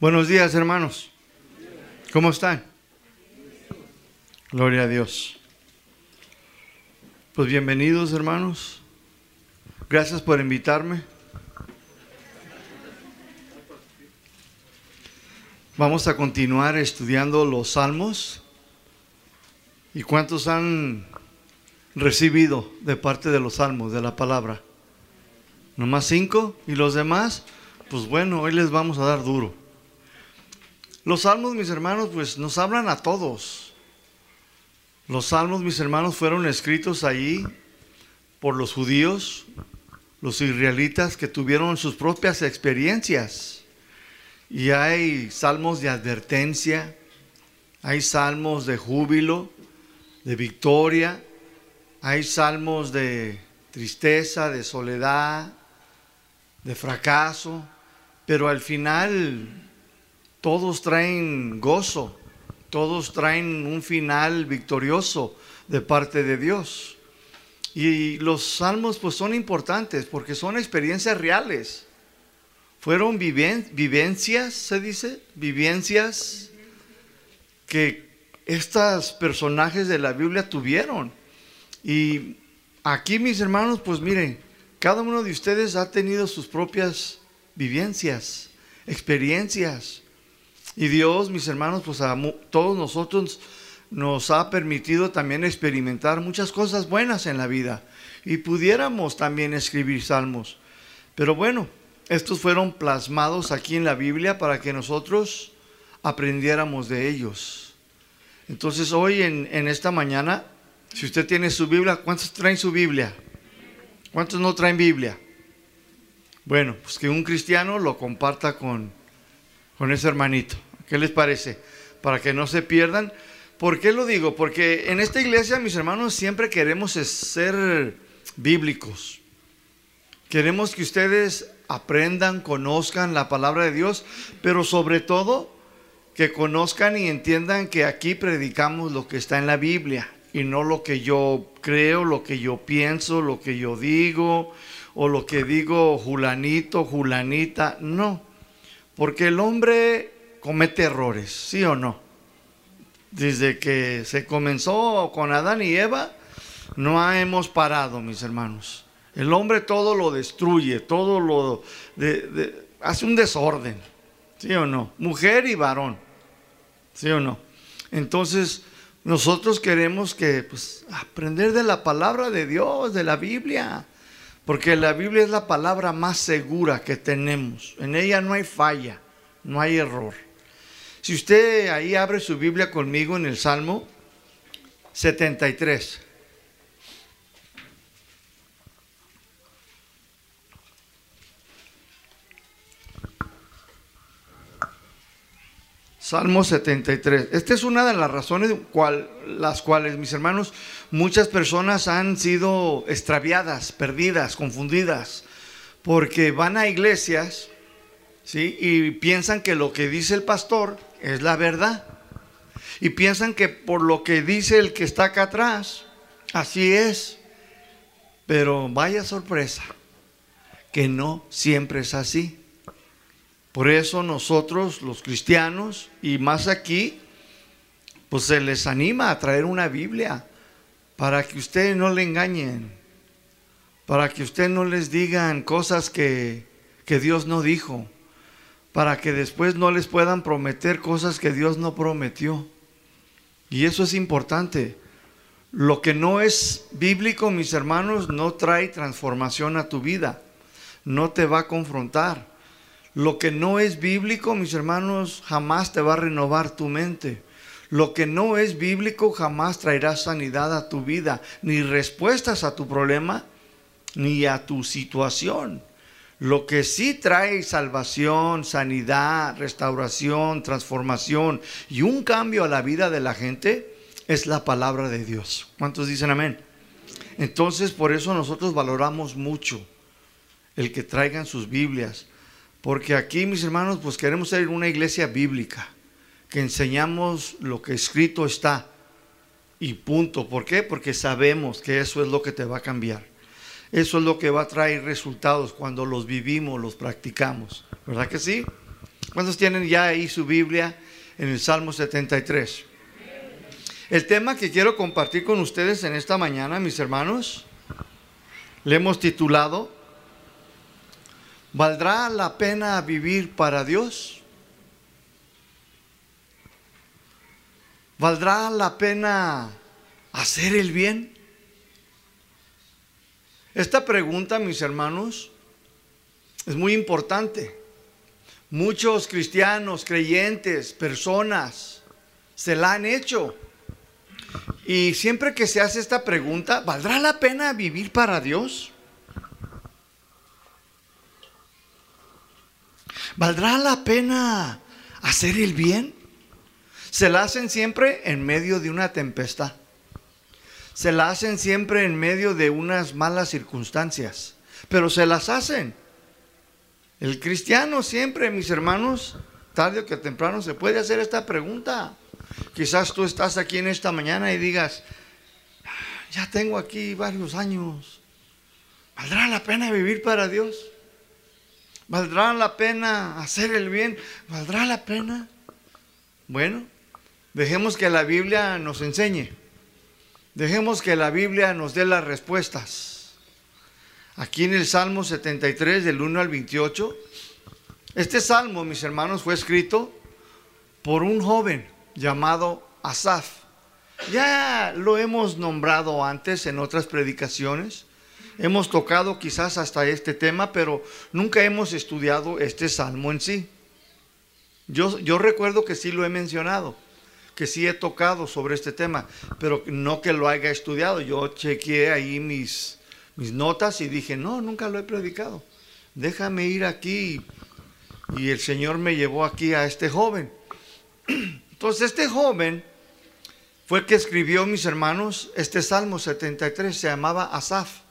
Buenos días, hermanos. ¿Cómo están? Gloria a Dios. Pues bienvenidos, hermanos. Gracias por invitarme. Vamos a continuar estudiando los salmos. ¿Y cuántos han recibido de parte de los salmos, de la palabra? ¿Nomás cinco? ¿Y los demás? Pues bueno, hoy les vamos a dar duro. Los salmos, mis hermanos, pues nos hablan a todos. Los salmos, mis hermanos, fueron escritos allí por los judíos, los israelitas que tuvieron sus propias experiencias. Y hay salmos de advertencia, hay salmos de júbilo, de victoria, hay salmos de tristeza, de soledad, de fracaso, pero al final todos traen gozo, todos traen un final victorioso de parte de Dios. Y los salmos pues son importantes porque son experiencias reales. Fueron vivencias, se dice, vivencias que estos personajes de la Biblia tuvieron. Y aquí mis hermanos, pues miren, cada uno de ustedes ha tenido sus propias vivencias, experiencias. Y Dios, mis hermanos, pues a todos nosotros nos ha permitido también experimentar muchas cosas buenas en la vida. Y pudiéramos también escribir salmos. Pero bueno, estos fueron plasmados aquí en la Biblia para que nosotros aprendiéramos de ellos. Entonces hoy en, esta mañana, si usted tiene su Biblia, ¿cuántos traen su Biblia? ¿Cuántos no traen Biblia? Bueno, pues que un cristiano lo comparta con, con ese hermanito. ¿Qué les parece? Para que no se pierdan. ¿Por qué lo digo? Porque en esta iglesia, mis hermanos, siempre queremos ser bíblicos. Queremos que ustedes aprendan, conozcan la palabra de Dios, pero sobre todo que conozcan y entiendan que aquí predicamos lo que está en la Biblia y no lo que yo creo, lo que yo pienso, lo que yo digo o lo que digo Julanito, Julanita. No, porque el hombre comete errores, ¿sí o no? Desde que se comenzó con Adán y Eva, no hemos parado, mis hermanos. El hombre todo lo destruye, todo lo hace un desorden, ¿sí o no? Mujer y varón, ¿sí o no? Entonces, nosotros queremos que pues, aprender de la palabra de Dios, de la Biblia, porque la Biblia es la palabra más segura que tenemos. En ella no hay falla, no hay error. Si usted ahí abre su Biblia conmigo en el Salmo 73. Salmo 73. Esta es una de las razones cual, las cuales, mis hermanos, muchas personas han sido extraviadas, perdidas, confundidas, porque van a iglesias ¿sí? y piensan que lo que dice el pastor es la verdad. Y piensan que por lo que dice el que está acá atrás, así es. Pero vaya sorpresa, que no siempre es así. Por eso nosotros, los cristianos, y más aquí, pues se les anima a traer una Biblia para que ustedes no le engañen, para que ustedes no les digan cosas que, que Dios no dijo para que después no les puedan prometer cosas que Dios no prometió. Y eso es importante. Lo que no es bíblico, mis hermanos, no trae transformación a tu vida. No te va a confrontar. Lo que no es bíblico, mis hermanos, jamás te va a renovar tu mente. Lo que no es bíblico jamás traerá sanidad a tu vida, ni respuestas a tu problema, ni a tu situación. Lo que sí trae salvación, sanidad, restauración, transformación y un cambio a la vida de la gente es la palabra de Dios. ¿Cuántos dicen amén? Entonces por eso nosotros valoramos mucho el que traigan sus Biblias. Porque aquí, mis hermanos, pues queremos ser una iglesia bíblica, que enseñamos lo que escrito está. Y punto. ¿Por qué? Porque sabemos que eso es lo que te va a cambiar. Eso es lo que va a traer resultados cuando los vivimos, los practicamos. ¿Verdad que sí? ¿Cuántos tienen ya ahí su Biblia en el Salmo 73? El tema que quiero compartir con ustedes en esta mañana, mis hermanos, le hemos titulado, ¿valdrá la pena vivir para Dios? ¿Valdrá la pena hacer el bien? Esta pregunta, mis hermanos, es muy importante. Muchos cristianos, creyentes, personas se la han hecho. Y siempre que se hace esta pregunta, ¿valdrá la pena vivir para Dios? ¿Valdrá la pena hacer el bien? Se la hacen siempre en medio de una tempestad se la hacen siempre en medio de unas malas circunstancias, pero se las hacen. El cristiano siempre, mis hermanos, tarde o que temprano se puede hacer esta pregunta. Quizás tú estás aquí en esta mañana y digas, ya tengo aquí varios años, ¿valdrá la pena vivir para Dios? ¿Valdrá la pena hacer el bien? ¿Valdrá la pena? Bueno, dejemos que la Biblia nos enseñe. Dejemos que la Biblia nos dé las respuestas. Aquí en el Salmo 73, del 1 al 28, este salmo, mis hermanos, fue escrito por un joven llamado Asaf. Ya lo hemos nombrado antes en otras predicaciones. Hemos tocado quizás hasta este tema, pero nunca hemos estudiado este salmo en sí. Yo, yo recuerdo que sí lo he mencionado que sí he tocado sobre este tema, pero no que lo haya estudiado. Yo chequeé ahí mis, mis notas y dije, no, nunca lo he predicado. Déjame ir aquí. Y el Señor me llevó aquí a este joven. Entonces este joven fue el que escribió, mis hermanos, este Salmo 73, se llamaba Asaf.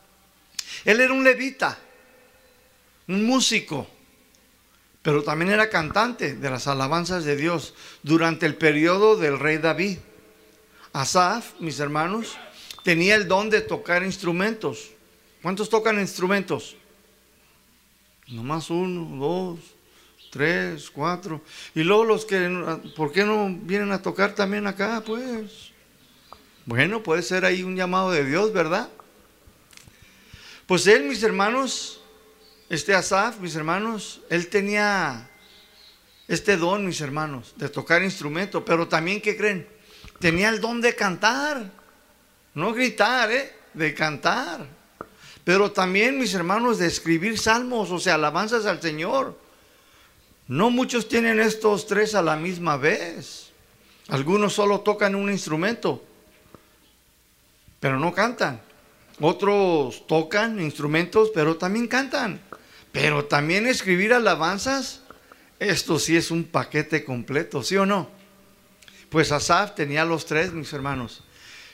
Él era un levita, un músico pero también era cantante de las alabanzas de Dios durante el periodo del rey David. Asaf, mis hermanos, tenía el don de tocar instrumentos. ¿Cuántos tocan instrumentos? Nomás uno, dos, tres, cuatro. Y luego los que, ¿por qué no vienen a tocar también acá? Pues, bueno, puede ser ahí un llamado de Dios, ¿verdad? Pues él, mis hermanos, este Asaf, mis hermanos, él tenía este don, mis hermanos, de tocar instrumento, pero también, ¿qué creen? Tenía el don de cantar, no gritar, ¿eh? De cantar. Pero también, mis hermanos, de escribir salmos, o sea, alabanzas al Señor. No muchos tienen estos tres a la misma vez. Algunos solo tocan un instrumento, pero no cantan. Otros tocan instrumentos, pero también cantan. Pero también escribir alabanzas, esto sí es un paquete completo, ¿sí o no? Pues Asaf tenía los tres, mis hermanos.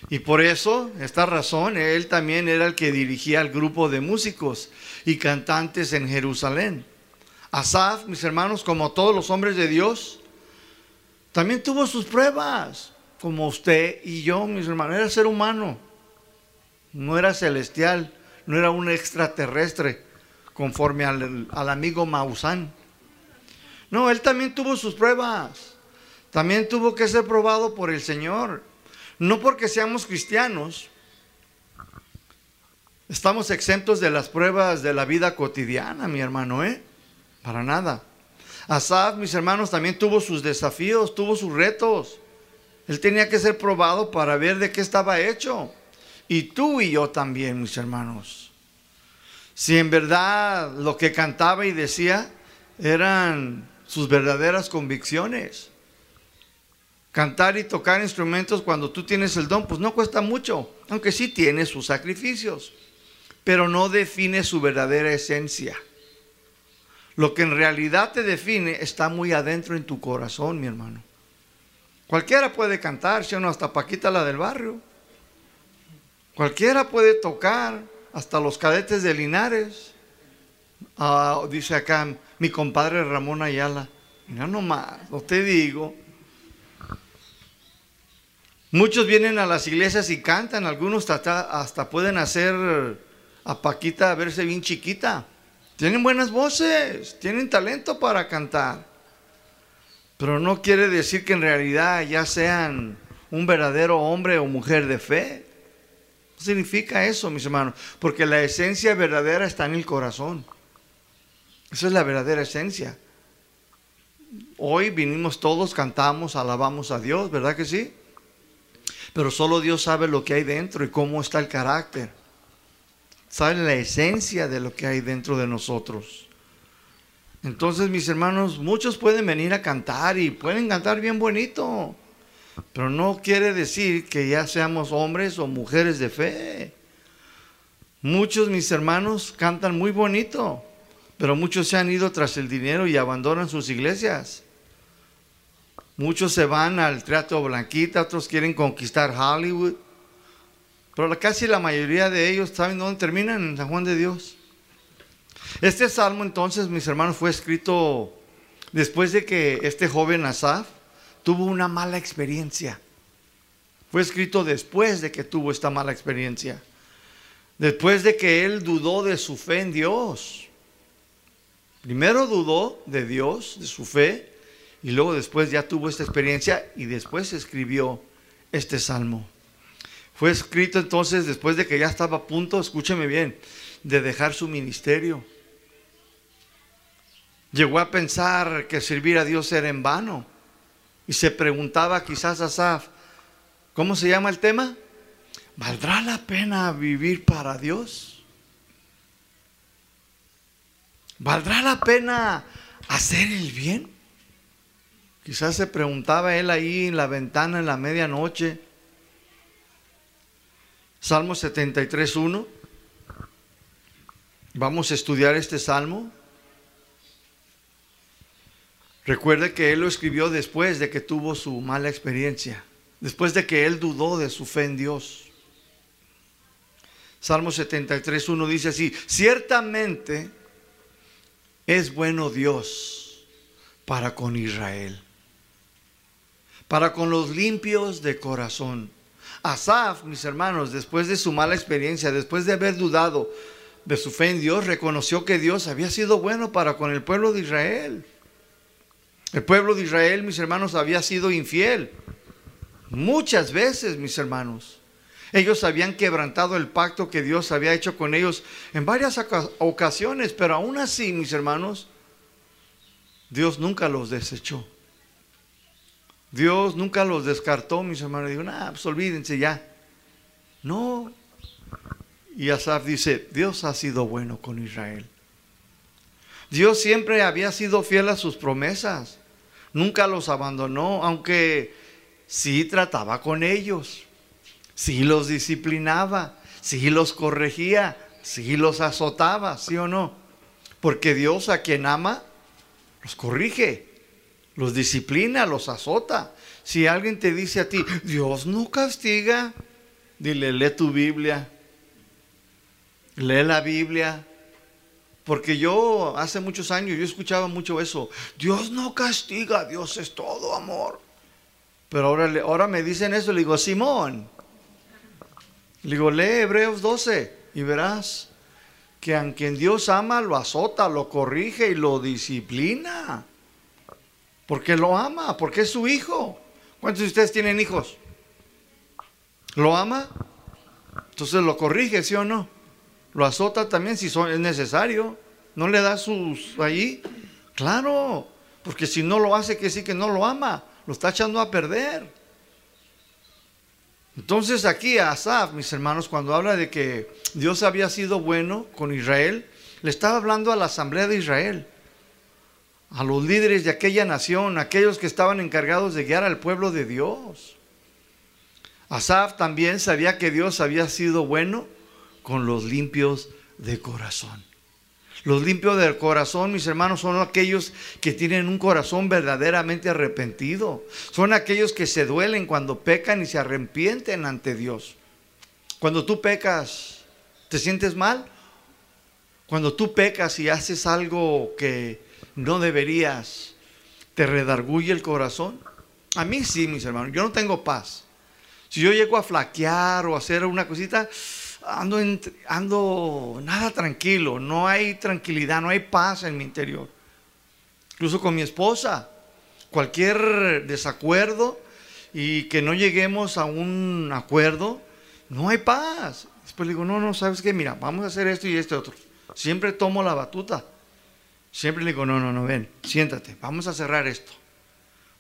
Y por eso, esta razón, él también era el que dirigía el grupo de músicos y cantantes en Jerusalén. Asaf, mis hermanos, como todos los hombres de Dios, también tuvo sus pruebas, como usted y yo, mis hermanos. Era ser humano, no era celestial, no era un extraterrestre conforme al, amigo Mausán. No, él también tuvo sus pruebas. También tuvo que ser probado por el Señor. No porque seamos cristianos, estamos exentos de las pruebas de la vida cotidiana, mi hermano, ¿eh? Para nada. Asaf, mis hermanos, también tuvo sus desafíos, tuvo sus retos. Él tenía que ser probado para ver de qué estaba hecho. Y tú y yo también, mis hermanos si en verdad lo que cantaba y decía eran sus verdaderas convicciones. Cantar y tocar instrumentos cuando tú tienes el don, pues no cuesta mucho, aunque sí tiene sus sacrificios, pero no define su verdadera esencia. Lo que en realidad te define está muy adentro en tu corazón, mi hermano. Cualquiera puede cantar, si o no, hasta Paquita la del barrio. Cualquiera puede tocar, hasta los cadetes de Linares. Ah, dice acá mi compadre Ramón Ayala. Mira nomás, no te digo. Muchos vienen a las iglesias y cantan, algunos hasta, hasta pueden hacer a Paquita verse bien chiquita. Tienen buenas voces, tienen talento para cantar. Pero no quiere decir que en realidad ya sean un verdadero hombre o mujer de fe. Significa eso, mis hermanos, porque la esencia verdadera está en el corazón. Esa es la verdadera esencia. Hoy vinimos todos, cantamos, alabamos a Dios, ¿verdad que sí? Pero solo Dios sabe lo que hay dentro y cómo está el carácter. Sabe la esencia de lo que hay dentro de nosotros. Entonces, mis hermanos, muchos pueden venir a cantar y pueden cantar bien bonito, pero no quiere decir que ya seamos hombres o mujeres de fe. Muchos, mis hermanos, cantan muy bonito, pero muchos se han ido tras el dinero y abandonan sus iglesias. Muchos se van al Teatro Blanquita, otros quieren conquistar Hollywood. Pero casi la mayoría de ellos, ¿saben dónde terminan? En San Juan de Dios. Este salmo entonces, mis hermanos, fue escrito después de que este joven Asaf tuvo una mala experiencia. Fue escrito después de que tuvo esta mala experiencia. Después de que él dudó de su fe en Dios. Primero dudó de Dios, de su fe, y luego después ya tuvo esta experiencia y después escribió este salmo. Fue escrito entonces después de que ya estaba a punto, escúcheme bien, de dejar su ministerio. Llegó a pensar que servir a Dios era en vano. Y se preguntaba quizás a Asaf, ¿cómo se llama el tema? ¿Valdrá la pena vivir para Dios? ¿Valdrá la pena hacer el bien? Quizás se preguntaba él ahí en la ventana en la medianoche. Salmo 73.1. Vamos a estudiar este salmo. Recuerde que él lo escribió después de que tuvo su mala experiencia, después de que él dudó de su fe en Dios. Salmo 73.1 dice así, ciertamente es bueno Dios para con Israel, para con los limpios de corazón. Asaf, mis hermanos, después de su mala experiencia, después de haber dudado de su fe en Dios, reconoció que Dios había sido bueno para con el pueblo de Israel. El pueblo de Israel, mis hermanos, había sido infiel. Muchas veces, mis hermanos. Ellos habían quebrantado el pacto que Dios había hecho con ellos en varias ocasiones, pero aún así, mis hermanos, Dios nunca los desechó. Dios nunca los descartó, mis hermanos. Dijo, nah, pues olvídense ya. No. Y Asaf dice, Dios ha sido bueno con Israel. Dios siempre había sido fiel a sus promesas nunca los abandonó, aunque sí trataba con ellos, sí los disciplinaba, sí los corregía, sí los azotaba, ¿sí o no? Porque Dios a quien ama, los corrige, los disciplina, los azota. Si alguien te dice a ti, Dios no castiga, dile, lee tu Biblia, lee la Biblia, porque yo hace muchos años yo escuchaba mucho eso. Dios no castiga, Dios es todo amor. Pero ahora, ahora me dicen eso, le digo, Simón, le digo, lee Hebreos 12 y verás que a quien Dios ama lo azota, lo corrige y lo disciplina. Porque lo ama, porque es su hijo. ¿Cuántos de ustedes tienen hijos? ¿Lo ama? Entonces lo corrige, ¿sí o no? Lo azota también si son, es necesario. No le da sus ahí. Claro, porque si no lo hace, que sí que no lo ama. Lo está echando a perder. Entonces aquí Asaf, mis hermanos, cuando habla de que Dios había sido bueno con Israel, le estaba hablando a la asamblea de Israel, a los líderes de aquella nación, aquellos que estaban encargados de guiar al pueblo de Dios. Asaf también sabía que Dios había sido bueno con los limpios de corazón. Los limpios del corazón, mis hermanos, son aquellos que tienen un corazón verdaderamente arrepentido. Son aquellos que se duelen cuando pecan y se arrepienten ante Dios. Cuando tú pecas, ¿te sientes mal? Cuando tú pecas y haces algo que no deberías, ¿te redarguye el corazón? A mí sí, mis hermanos, yo no tengo paz. Si yo llego a flaquear o a hacer una cosita, ando, ando nada tranquilo, no hay tranquilidad, no hay paz en mi interior. Incluso con mi esposa. cualquier desacuerdo y que no lleguemos a un acuerdo, no hay paz. Después le digo, no, no, ¿sabes qué? Mira, vamos a hacer esto y este otro. Siempre tomo la batuta. Siempre le digo, no, no, no, ven, siéntate, vamos a cerrar esto.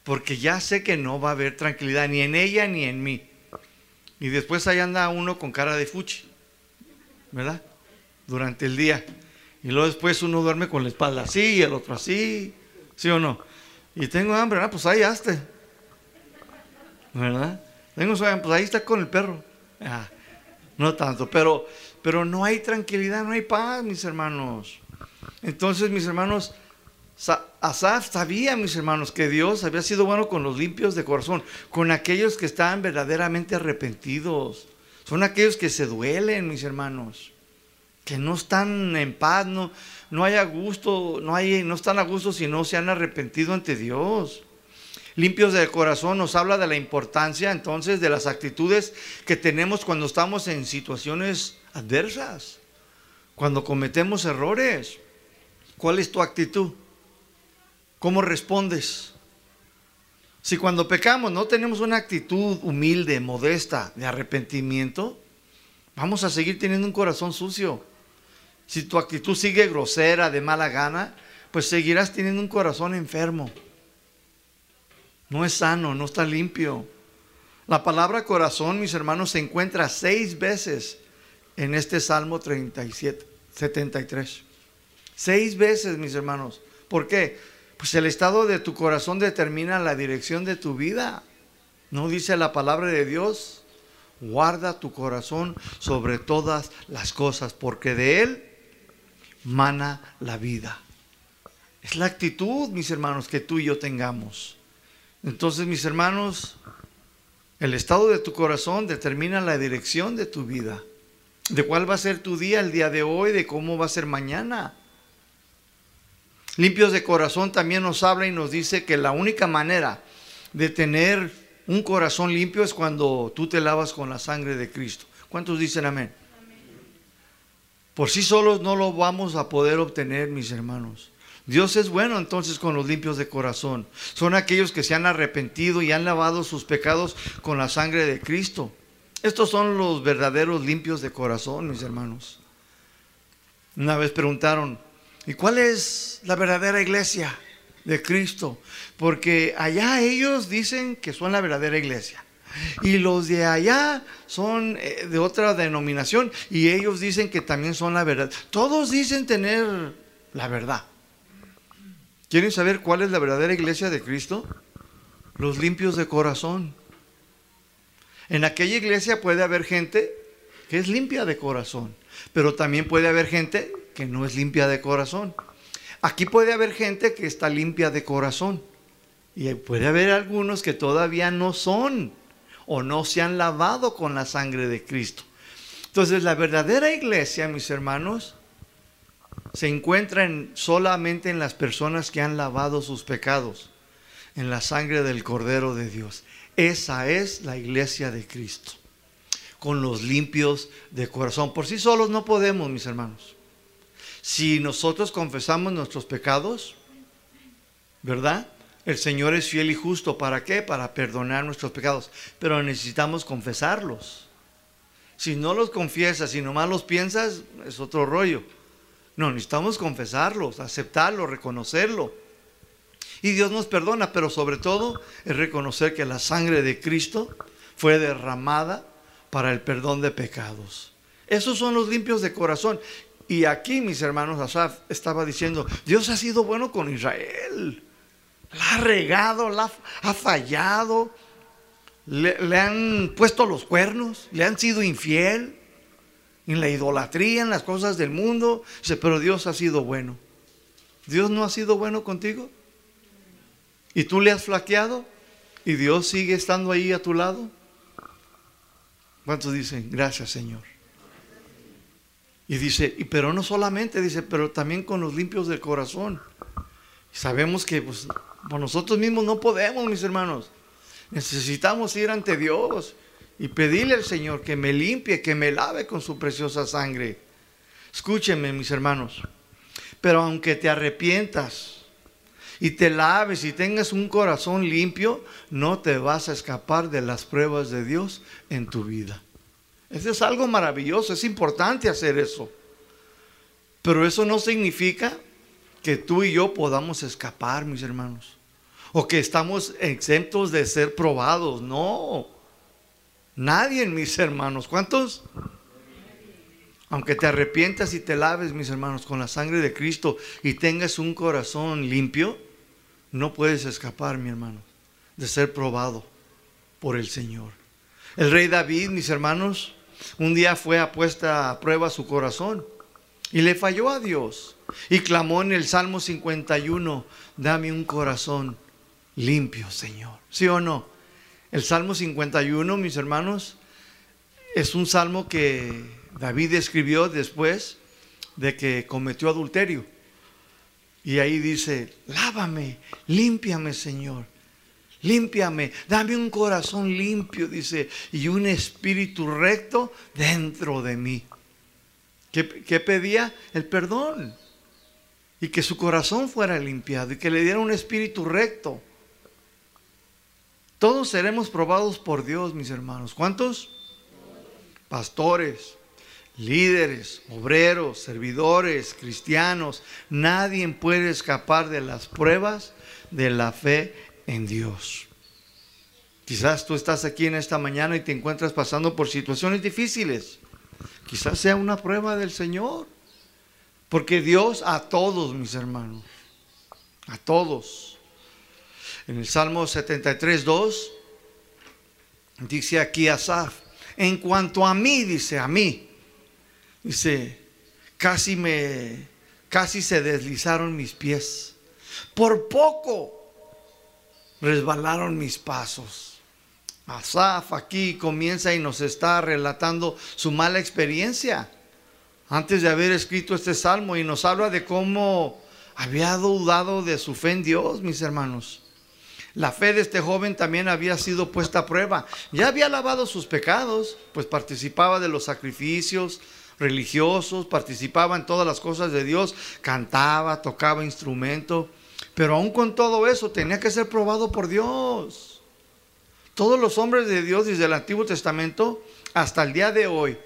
Porque ya sé que no va a haber tranquilidad ni en ella ni en mí. Y después ahí anda uno con cara de fuchi, ¿verdad? Durante el día. Y luego después uno duerme con la espalda así y el otro así, ¿sí o no? Y tengo hambre, ¿verdad? Pues ahí hazte. ¿Verdad? Tengo sueño, pues ahí está con el perro. Ah, no tanto, pero, pero no hay tranquilidad, no hay paz, mis hermanos. Entonces, mis hermanos, Asaf sabía, mis hermanos, que Dios había sido bueno con los limpios de corazón, con aquellos que estaban verdaderamente arrepentidos. Son aquellos que se duelen, mis hermanos, que no están en paz, no, no hay a gusto, no, hay, no están a gusto si no se han arrepentido ante Dios. Limpios de corazón nos habla de la importancia entonces de las actitudes que tenemos cuando estamos en situaciones adversas, cuando cometemos errores. ¿Cuál es tu actitud? ¿Cómo respondes? Si cuando pecamos no tenemos una actitud humilde, modesta, de arrepentimiento, vamos a seguir teniendo un corazón sucio. Si tu actitud sigue grosera, de mala gana, pues seguirás teniendo un corazón enfermo. No es sano, no está limpio. La palabra corazón, mis hermanos, se encuentra seis veces en este Salmo 37, 73. Seis veces, mis hermanos. ¿Por qué? Pues el estado de tu corazón determina la dirección de tu vida. ¿No dice la palabra de Dios? Guarda tu corazón sobre todas las cosas, porque de él mana la vida. Es la actitud, mis hermanos, que tú y yo tengamos. Entonces, mis hermanos, el estado de tu corazón determina la dirección de tu vida. De cuál va a ser tu día el día de hoy, de cómo va a ser mañana. Limpios de corazón también nos habla y nos dice que la única manera de tener un corazón limpio es cuando tú te lavas con la sangre de Cristo. ¿Cuántos dicen amén? Por sí solos no lo vamos a poder obtener, mis hermanos. Dios es bueno entonces con los limpios de corazón. Son aquellos que se han arrepentido y han lavado sus pecados con la sangre de Cristo. Estos son los verdaderos limpios de corazón, mis hermanos. Una vez preguntaron, ¿Y cuál es la verdadera iglesia de Cristo? Porque allá ellos dicen que son la verdadera iglesia. Y los de allá son eh, de otra denominación y ellos dicen que también son la verdad. Todos dicen tener la verdad. ¿Quieren saber cuál es la verdadera iglesia de Cristo? Los limpios de corazón. En aquella iglesia puede haber gente que es limpia de corazón, pero también puede haber gente que no es limpia de corazón. Aquí puede haber gente que está limpia de corazón y puede haber algunos que todavía no son o no se han lavado con la sangre de Cristo. Entonces la verdadera iglesia, mis hermanos, se encuentra solamente en las personas que han lavado sus pecados en la sangre del Cordero de Dios. Esa es la iglesia de Cristo, con los limpios de corazón. Por sí solos no podemos, mis hermanos. Si nosotros confesamos nuestros pecados, ¿verdad? El Señor es fiel y justo. ¿Para qué? Para perdonar nuestros pecados. Pero necesitamos confesarlos. Si no los confiesas, si nomás los piensas, es otro rollo. No, necesitamos confesarlos, aceptarlo, reconocerlo. Y Dios nos perdona, pero sobre todo es reconocer que la sangre de Cristo fue derramada para el perdón de pecados. Esos son los limpios de corazón. Y aquí, mis hermanos, Asaf estaba diciendo, Dios ha sido bueno con Israel. La ha regado, la ha fallado. Le, le, han puesto los cuernos, le han sido infiel en la idolatría, en las cosas del mundo. Dice, pero Dios ha sido bueno. ¿Dios no ha sido bueno contigo? ¿Y tú le has flaqueado? ¿Y Dios sigue estando ahí a tu lado? ¿Cuántos dicen, gracias Señor? Y dice, y pero no solamente, dice, pero también con los limpios del corazón. Sabemos que pues, nosotros mismos no podemos, mis hermanos. Necesitamos ir ante Dios y pedirle al Señor que me limpie, que me lave con su preciosa sangre. Escúchenme, mis hermanos. Pero aunque te arrepientas, y te laves y tengas un corazón limpio, no te vas a escapar de las pruebas de Dios en tu vida. Eso es algo maravilloso, es importante hacer eso. Pero eso no significa que tú y yo podamos escapar, mis hermanos. O que estamos exentos de ser probados. No. Nadie, mis hermanos. ¿Cuántos? Aunque te arrepientas y te laves, mis hermanos, con la sangre de Cristo y tengas un corazón limpio, no puedes escapar, mi hermano, de ser probado por el Señor. El rey David, mis hermanos, un día fue a puesta a prueba su corazón y le falló a Dios y clamó en el Salmo 51, dame un corazón limpio, Señor. ¿Sí o no? El Salmo 51, mis hermanos, es un salmo que David escribió después de que cometió adulterio. Y ahí dice, lávame, límpiame, Señor. Límpiame, dame un corazón limpio, dice, y un espíritu recto dentro de mí. ¿Qué, pedía? El perdón. Y que su corazón fuera limpiado y que le diera un espíritu recto. Todos seremos probados por Dios, mis hermanos. ¿Cuántos? Pastores, líderes, obreros, servidores, cristianos, nadie puede escapar de las pruebas de la fe en Dios. Quizás tú estás aquí en esta mañana y te encuentras pasando por situaciones difíciles. Quizás sea una prueba del Señor. Porque Dios a todos, mis hermanos, a todos. En el Salmo 73, 2, dice aquí Asaf, en cuanto a mí, dice a mí, Dice, casi me, casi se deslizaron mis pies. Por poco resbalaron mis pasos. Asaf aquí comienza y nos está relatando su mala experiencia antes de haber escrito este salmo y nos habla de cómo había dudado de su fe en Dios, mis hermanos. La fe de este joven también había sido puesta a prueba. Ya había lavado sus pecados, pues participaba de los sacrificios, religiosos, participaba en todas las cosas de Dios, cantaba, tocaba instrumento, pero aún con todo eso tenía que ser probado por Dios. Todos los hombres de Dios desde el Antiguo Testamento hasta el día de hoy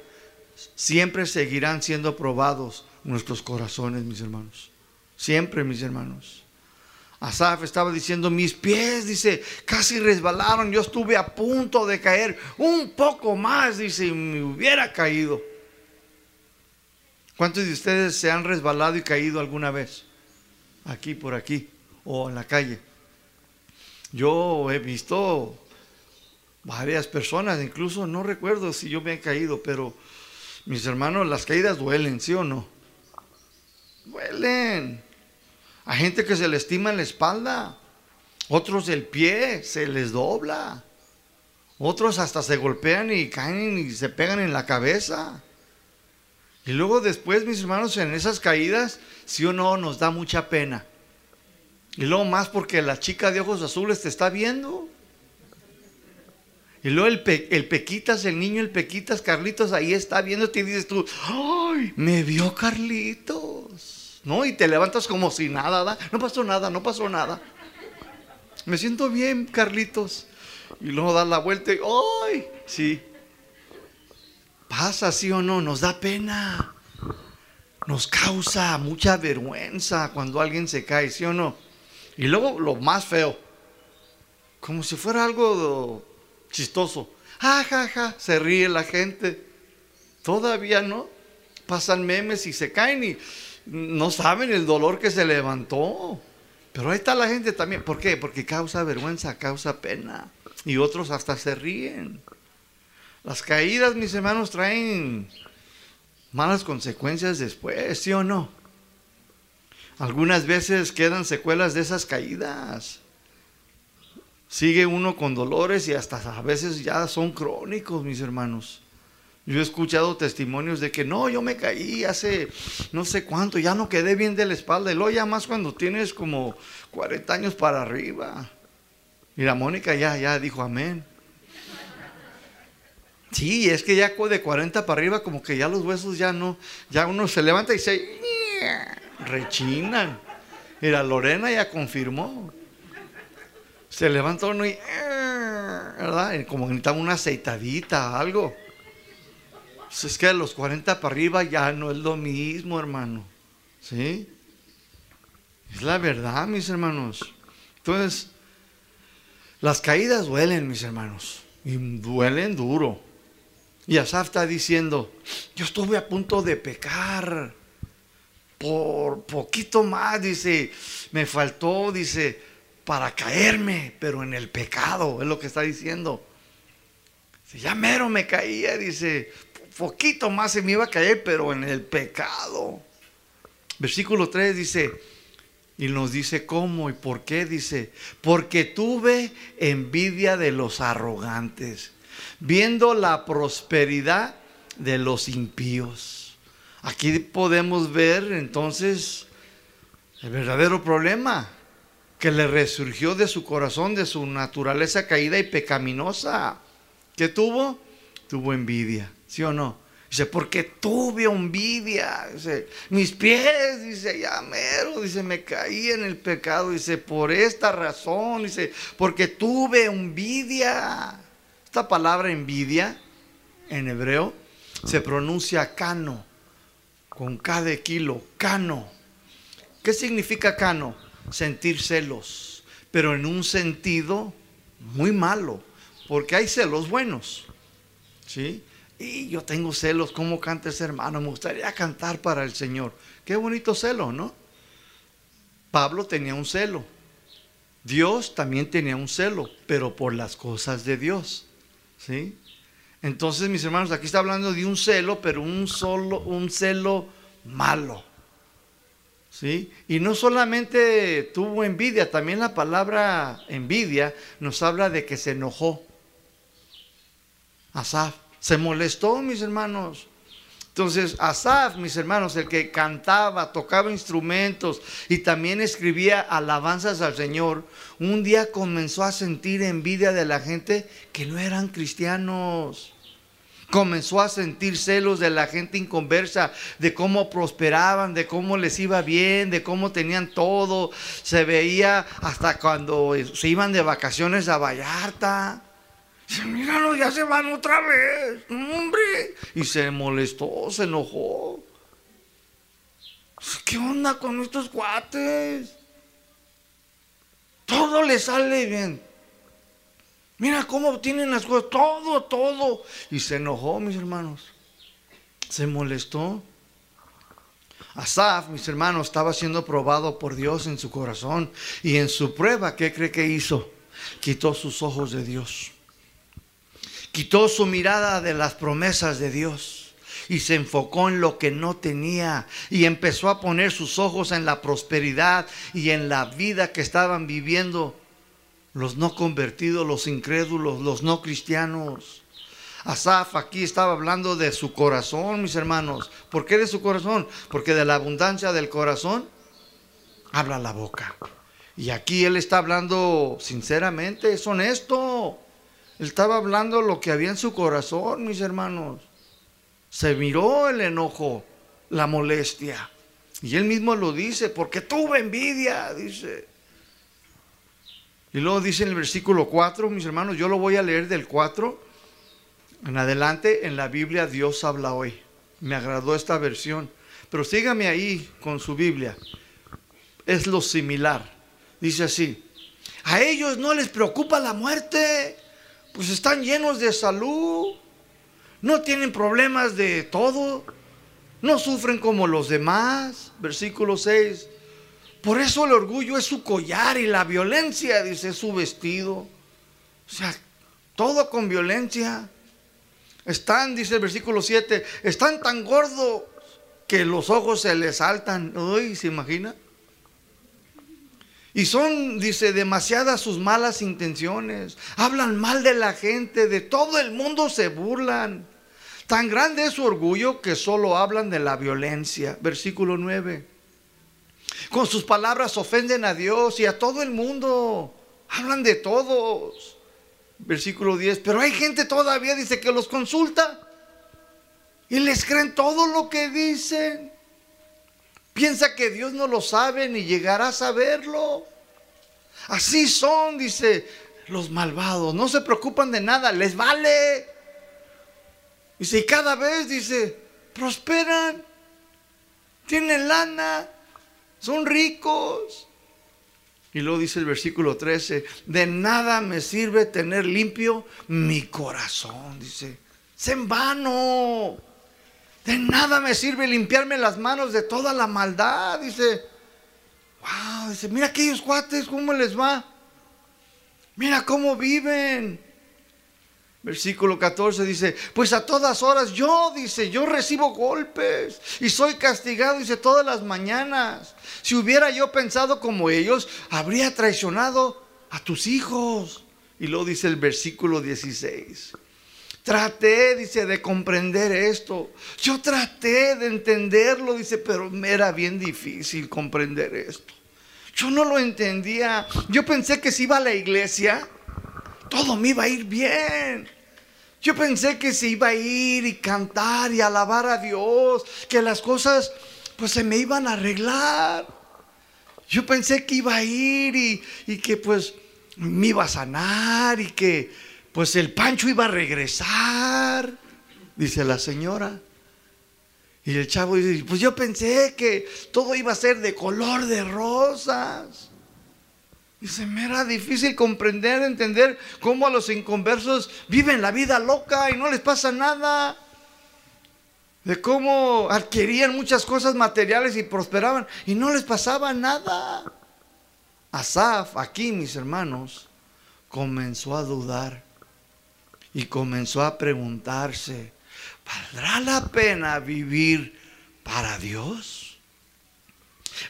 siempre seguirán siendo probados nuestros corazones, mis hermanos. Siempre, mis hermanos. Asaf estaba diciendo, mis pies, dice, casi resbalaron, yo estuve a punto de caer un poco más, dice, y me hubiera caído. ¿Cuántos de ustedes se han resbalado y caído alguna vez? Aquí, por aquí, o en la calle. Yo he visto varias personas, incluso no recuerdo si yo me he caído, pero mis hermanos, las caídas duelen, ¿sí o no? Duelen. Hay gente que se le estima en la espalda, otros el pie se les dobla, otros hasta se golpean y caen y se pegan en la cabeza. Y luego después, mis hermanos, en esas caídas, sí o no, nos da mucha pena. Y luego más porque la chica de ojos azules te está viendo. Y luego el, el Pequitas, el niño, el Pequitas, Carlitos, ahí está viéndote y dices tú, ¡ay! Me vio Carlitos. ¿No? Y te levantas como si nada, ¿da? no pasó nada, no pasó nada. Me siento bien, Carlitos. Y luego da la vuelta y ¡ay! Sí, pasa, sí o no, nos da pena. Nos causa mucha vergüenza cuando alguien se cae, sí o no. Y luego lo más feo, como si fuera algo chistoso. Ja, ja, ja, se ríe la gente. Todavía no. Pasan memes y se caen y no saben el dolor que se levantó. Pero ahí está la gente también. ¿Por qué? Porque causa vergüenza, causa pena. Y otros hasta se ríen. Las caídas, mis hermanos, traen malas consecuencias después, ¿sí o no? Algunas veces quedan secuelas de esas caídas. Sigue uno con dolores y hasta a veces ya son crónicos, mis hermanos. Yo he escuchado testimonios de que no, yo me caí hace no sé cuánto, ya no quedé bien de la espalda. Y lo ya más cuando tienes como 40 años para arriba. Y la Mónica ya, ya dijo amén. Sí, es que ya de 40 para arriba, como que ya los huesos ya no, ya uno se levanta y se rechinan. Mira, Lorena ya confirmó. Se levantó uno y, ¿verdad? Como necesitaba una aceitadita, algo. Pues es que a los 40 para arriba ya no es lo mismo, hermano. ¿Sí? Es la verdad, mis hermanos. Entonces, las caídas duelen, mis hermanos. Y duelen duro. Y Asaf está diciendo, yo estuve a punto de pecar. Por poquito más, dice, me faltó, dice, para caerme, pero en el pecado, es lo que está diciendo. Ya mero me caía, dice, poquito más se me iba a caer, pero en el pecado. Versículo 3 dice, y nos dice cómo y por qué, dice, porque tuve envidia de los arrogantes, viendo la prosperidad de los impíos. Aquí podemos ver entonces el verdadero problema que le resurgió de su corazón, de su naturaleza caída y pecaminosa. ¿Qué tuvo? Tuvo envidia, ¿sí o no? Dice, porque tuve envidia. Dice, mis pies, dice, ya mero, dice, me caí en el pecado. Dice, por esta razón, dice, porque tuve envidia. Esta palabra envidia en hebreo se pronuncia cano, con cada kilo, cano. ¿Qué significa cano? sentir celos, pero en un sentido muy malo, porque hay celos buenos. ¿Sí? Y yo tengo celos, ¿cómo canta ese hermano? Me gustaría cantar para el Señor. Qué bonito celo, ¿no? Pablo tenía un celo. Dios también tenía un celo, pero por las cosas de Dios. ¿Sí? Entonces, mis hermanos, aquí está hablando de un celo, pero un solo un celo malo. Y no solamente tuvo envidia, también la palabra envidia nos habla de que se enojó. Asaf se molestó, mis hermanos. Entonces, Asaf, mis hermanos, el que cantaba, tocaba instrumentos y también escribía alabanzas al Señor, un día comenzó a sentir envidia de la gente que no eran cristianos comenzó a sentir celos de la gente inconversa, de cómo prosperaban, de cómo les iba bien, de cómo tenían todo. Se veía hasta cuando se iban de vacaciones a Vallarta. Dice, míralo, ya se van otra vez, hombre. Y se molestó, se enojó. ¿Qué onda con estos cuates? Todo le sale bien. Mira cómo tienen las cosas, todo, todo. Y se enojó, mis hermanos. Se molestó. Asaf, mis hermanos, estaba siendo probado por Dios en su corazón. Y en su prueba, ¿qué cree que hizo? Quitó sus ojos de Dios. Quitó su mirada de las promesas de Dios y se enfocó en lo que no tenía y empezó a poner sus ojos en la prosperidad y en la vida que estaban viviendo los no convertidos, los incrédulos, los no cristianos. Asaf aquí estaba hablando de su corazón, mis hermanos. ¿Por qué de su corazón? Porque de la abundancia del corazón habla la boca. Y aquí él está hablando sinceramente, es honesto. Él estaba hablando lo que había en su corazón, mis hermanos. Se miró el enojo, la molestia. Y él mismo lo dice, porque tuve envidia, dice. Y luego dice en el versículo 4, mis hermanos, yo lo voy a leer del 4 en adelante. En la Biblia Dios habla hoy. Me agradó esta versión. Pero sígame ahí con su Biblia. Es lo similar. Dice así, a ellos no les preocupa la muerte, pues están llenos de salud, no tienen problemas de todo, no sufren como los demás. Versículo 6. Por eso el orgullo es su collar y la violencia, dice, su vestido. O sea, todo con violencia. Están, dice el versículo 7, están tan gordos que los ojos se les saltan. Uy, ¿se imagina? Y son, dice, demasiadas sus malas intenciones. Hablan mal de la gente, de todo el mundo se burlan. Tan grande es su orgullo que solo hablan de la violencia. Versículo 9. Con sus palabras ofenden a Dios y a todo el mundo. Hablan de todos. Versículo 10. Pero hay gente todavía, dice, que los consulta. Y les creen todo lo que dicen. Piensa que Dios no lo sabe ni llegará a saberlo. Así son, dice, los malvados. No se preocupan de nada, les vale. Dice, y cada vez, dice, prosperan, tienen lana, son ricos. Y luego dice el versículo 13, de nada me sirve tener limpio mi corazón, dice, es en vano. De nada me sirve limpiarme las manos de toda la maldad, dice. Wow, dice, mira aquellos cuates, ¿cómo les va? Mira cómo viven. Versículo 14 dice, pues a todas horas yo, dice, yo recibo golpes y soy castigado, dice, todas las mañanas. Si hubiera yo pensado como ellos, habría traicionado a tus hijos. Y luego dice el versículo 16. Traté, dice, de comprender esto. Yo traté de entenderlo, dice, pero me era bien difícil comprender esto. Yo no lo entendía. Yo pensé que si iba a la iglesia, todo me iba a ir bien. Yo pensé que se iba a ir y cantar y alabar a Dios, que las cosas pues se me iban a arreglar. Yo pensé que iba a ir y, y que pues me iba a sanar y que pues el Pancho iba a regresar, dice la señora. Y el chavo dice, pues yo pensé que todo iba a ser de color de rosas. Se me era difícil comprender, entender cómo a los inconversos viven la vida loca y no les pasa nada. De cómo adquirían muchas cosas materiales y prosperaban y no les pasaba nada. Asaf, aquí mis hermanos, comenzó a dudar y comenzó a preguntarse, ¿valdrá la pena vivir para Dios?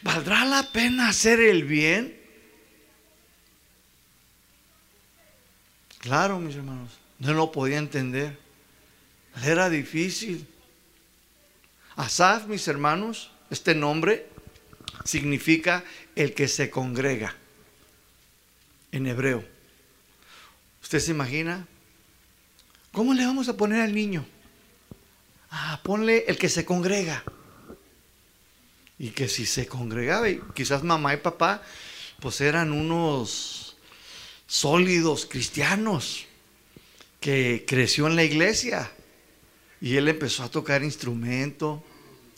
¿Valdrá la pena hacer el bien? Claro, mis hermanos, no lo podía entender. Era difícil. Asaf, mis hermanos, este nombre significa el que se congrega en hebreo. ¿Usted se imagina? ¿Cómo le vamos a poner al niño? Ah, ponle el que se congrega. Y que si se congregaba, y quizás mamá y papá, pues eran unos sólidos cristianos que creció en la iglesia. Y él empezó a tocar instrumento,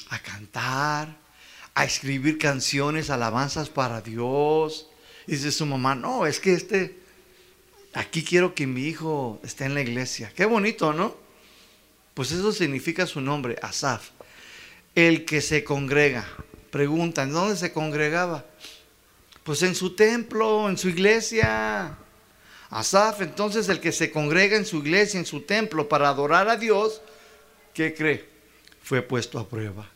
a cantar, a escribir canciones, alabanzas para Dios. Y dice su mamá, no, es que este, aquí quiero que mi hijo esté en la iglesia. Qué bonito, ¿no? Pues eso significa su nombre, Asaf. El que se congrega. Preguntan, ¿dónde se congregaba? Pues en su templo, en su iglesia. Asaf, entonces el que se congrega en su iglesia, en su templo, para adorar a Dios, ¿qué cree? Fue puesto a prueba.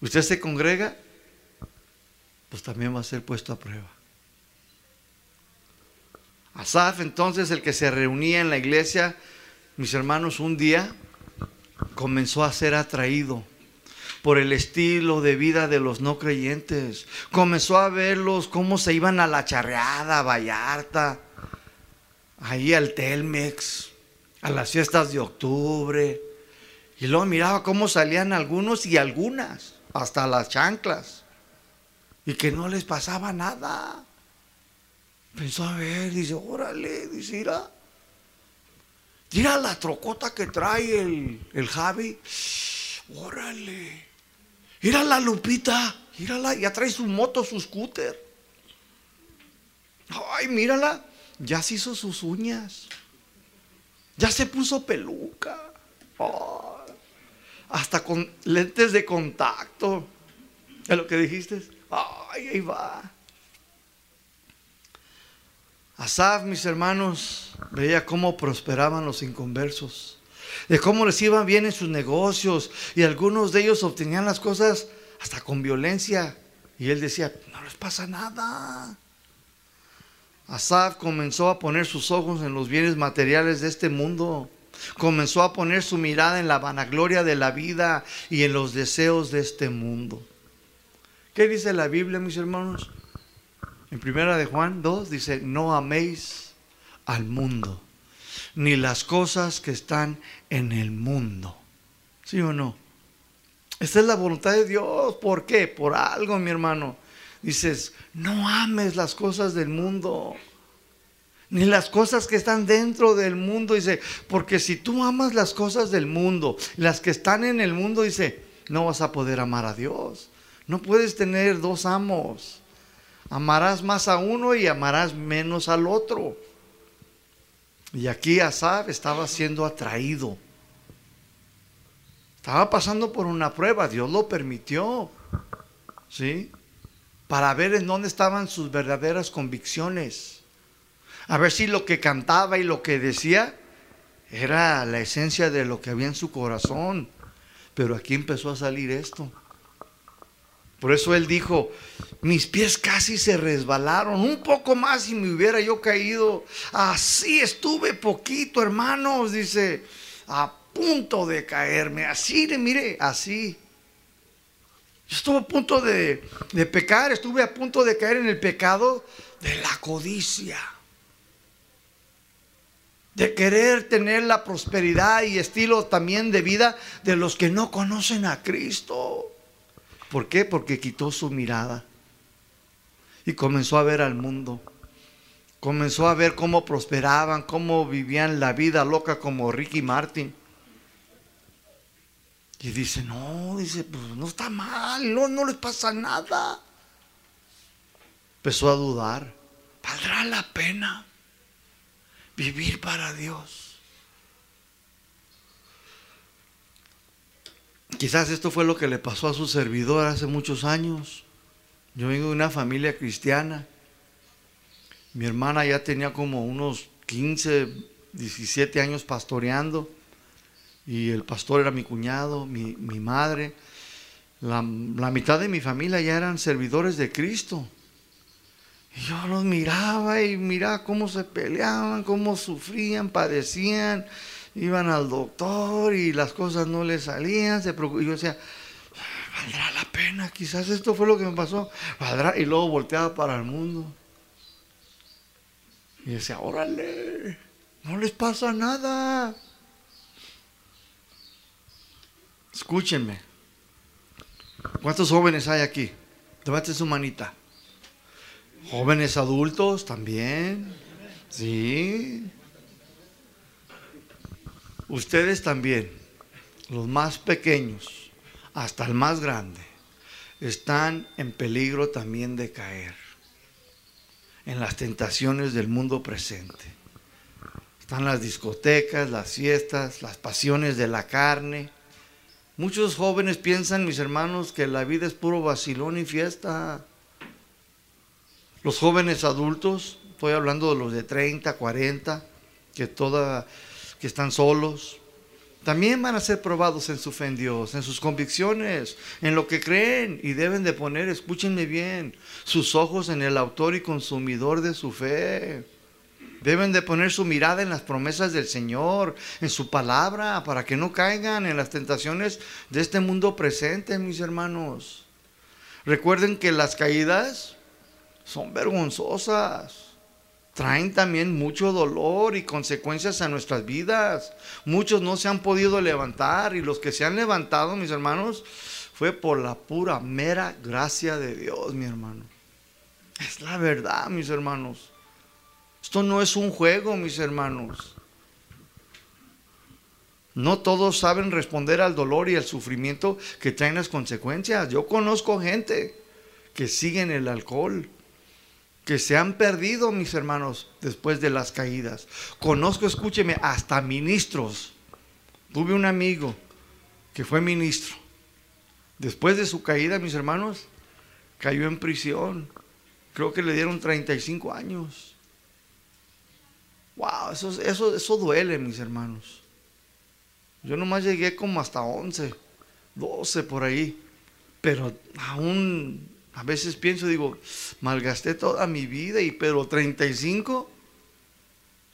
¿Usted se congrega? Pues también va a ser puesto a prueba. Asaf, entonces el que se reunía en la iglesia, mis hermanos, un día comenzó a ser atraído por el estilo de vida de los no creyentes. Comenzó a verlos cómo se iban a la charreada, a Vallarta, ahí al Telmex, a las fiestas de octubre. Y luego miraba cómo salían algunos y algunas, hasta las chanclas. Y que no les pasaba nada. Pensó a ver, dice, órale, dice, mira. Mira la trocota que trae el, el Javi. Órale. Mira la Lupita, mírala, ya trae su moto, su scooter. Ay, mírala, ya se hizo sus uñas. Ya se puso peluca. hasta con lentes de contacto. ¿Es lo que dijiste? Ay, ahí va. Asaf, mis hermanos, veía cómo prosperaban los inconversos de cómo les iban bien en sus negocios y algunos de ellos obtenían las cosas hasta con violencia. Y él decía, no les pasa nada. Asaf comenzó a poner sus ojos en los bienes materiales de este mundo. Comenzó a poner su mirada en la vanagloria de la vida y en los deseos de este mundo. ¿Qué dice la Biblia, mis hermanos? En primera de Juan 2 dice, no améis al mundo ni las cosas que están en el mundo. ¿Sí o no? Esta es la voluntad de Dios. ¿Por qué? Por algo, mi hermano. Dices, no ames las cosas del mundo, ni las cosas que están dentro del mundo. Dice, porque si tú amas las cosas del mundo, las que están en el mundo, dice, no vas a poder amar a Dios. No puedes tener dos amos. Amarás más a uno y amarás menos al otro. Y aquí Asaf estaba siendo atraído estaba pasando por una prueba, Dios lo permitió, ¿sí? Para ver en dónde estaban sus verdaderas convicciones. A ver si lo que cantaba y lo que decía era la esencia de lo que había en su corazón. Pero aquí empezó a salir esto. Por eso él dijo, mis pies casi se resbalaron, un poco más y me hubiera yo caído. Así estuve poquito, hermanos, dice, a punto de caerme, así mire, así. Estuve a punto de, de pecar, estuve a punto de caer en el pecado de la codicia de querer tener la prosperidad y estilo también de vida de los que no conocen a Cristo. ¿Por qué? Porque quitó su mirada y comenzó a ver al mundo. Comenzó a ver cómo prosperaban, cómo vivían la vida loca como Ricky Martin. Y dice, no, dice, pues no está mal, no, no les pasa nada. Empezó a dudar, ¿valdrá la pena vivir para Dios? Quizás esto fue lo que le pasó a su servidor hace muchos años. Yo vengo de una familia cristiana. Mi hermana ya tenía como unos 15, 17 años pastoreando y el pastor era mi cuñado, mi, madre. La, mitad de mi familia ya eran servidores de Cristo. Y yo los miraba y miraba cómo se peleaban, cómo sufrían, padecían, iban al doctor y las cosas no les salían. Se y yo decía, valdrá la pena, quizás esto fue lo que me pasó. ¿Valdrá? Y luego volteaba para el mundo. Y decía, órale, no les pasa nada. Escúchenme. ¿Cuántos jóvenes hay aquí? Levante su manita. Jóvenes adultos también. Sí. Ustedes también, los más pequeños hasta el más grande, están en peligro también de caer en las tentaciones del mundo presente. Están las discotecas, las fiestas, las pasiones de la carne, Muchos jóvenes piensan, mis hermanos, que la vida es puro vacilón y fiesta. Los jóvenes adultos, estoy hablando de los de 30, 40, que toda, que están solos, también van a ser probados en su fe en Dios, en sus convicciones, en lo que creen y deben de poner, escúchenme bien, sus ojos en el autor y consumidor de su fe. Deben de poner su mirada en las promesas del Señor, en su palabra, para que no caigan en las tentaciones de este mundo presente, mis hermanos. Recuerden que las caídas son vergonzosas. Traen también mucho dolor y consecuencias a nuestras vidas. Muchos no se han podido levantar y los que se han levantado, mis hermanos, fue por la pura, mera gracia de Dios, mi hermano. Es la verdad, mis hermanos. Esto no es un juego, mis hermanos. No todos saben responder al dolor y al sufrimiento que traen las consecuencias. Yo conozco gente que siguen el alcohol, que se han perdido, mis hermanos, después de las caídas. Conozco, escúcheme, hasta ministros. Tuve un amigo que fue ministro. Después de su caída, mis hermanos, cayó en prisión. Creo que le dieron 35 años. Wow, eso, eso, eso duele, mis hermanos. Yo nomás llegué como hasta 11, 12 por ahí. Pero aún a veces pienso, digo, malgasté toda mi vida, y pero 35,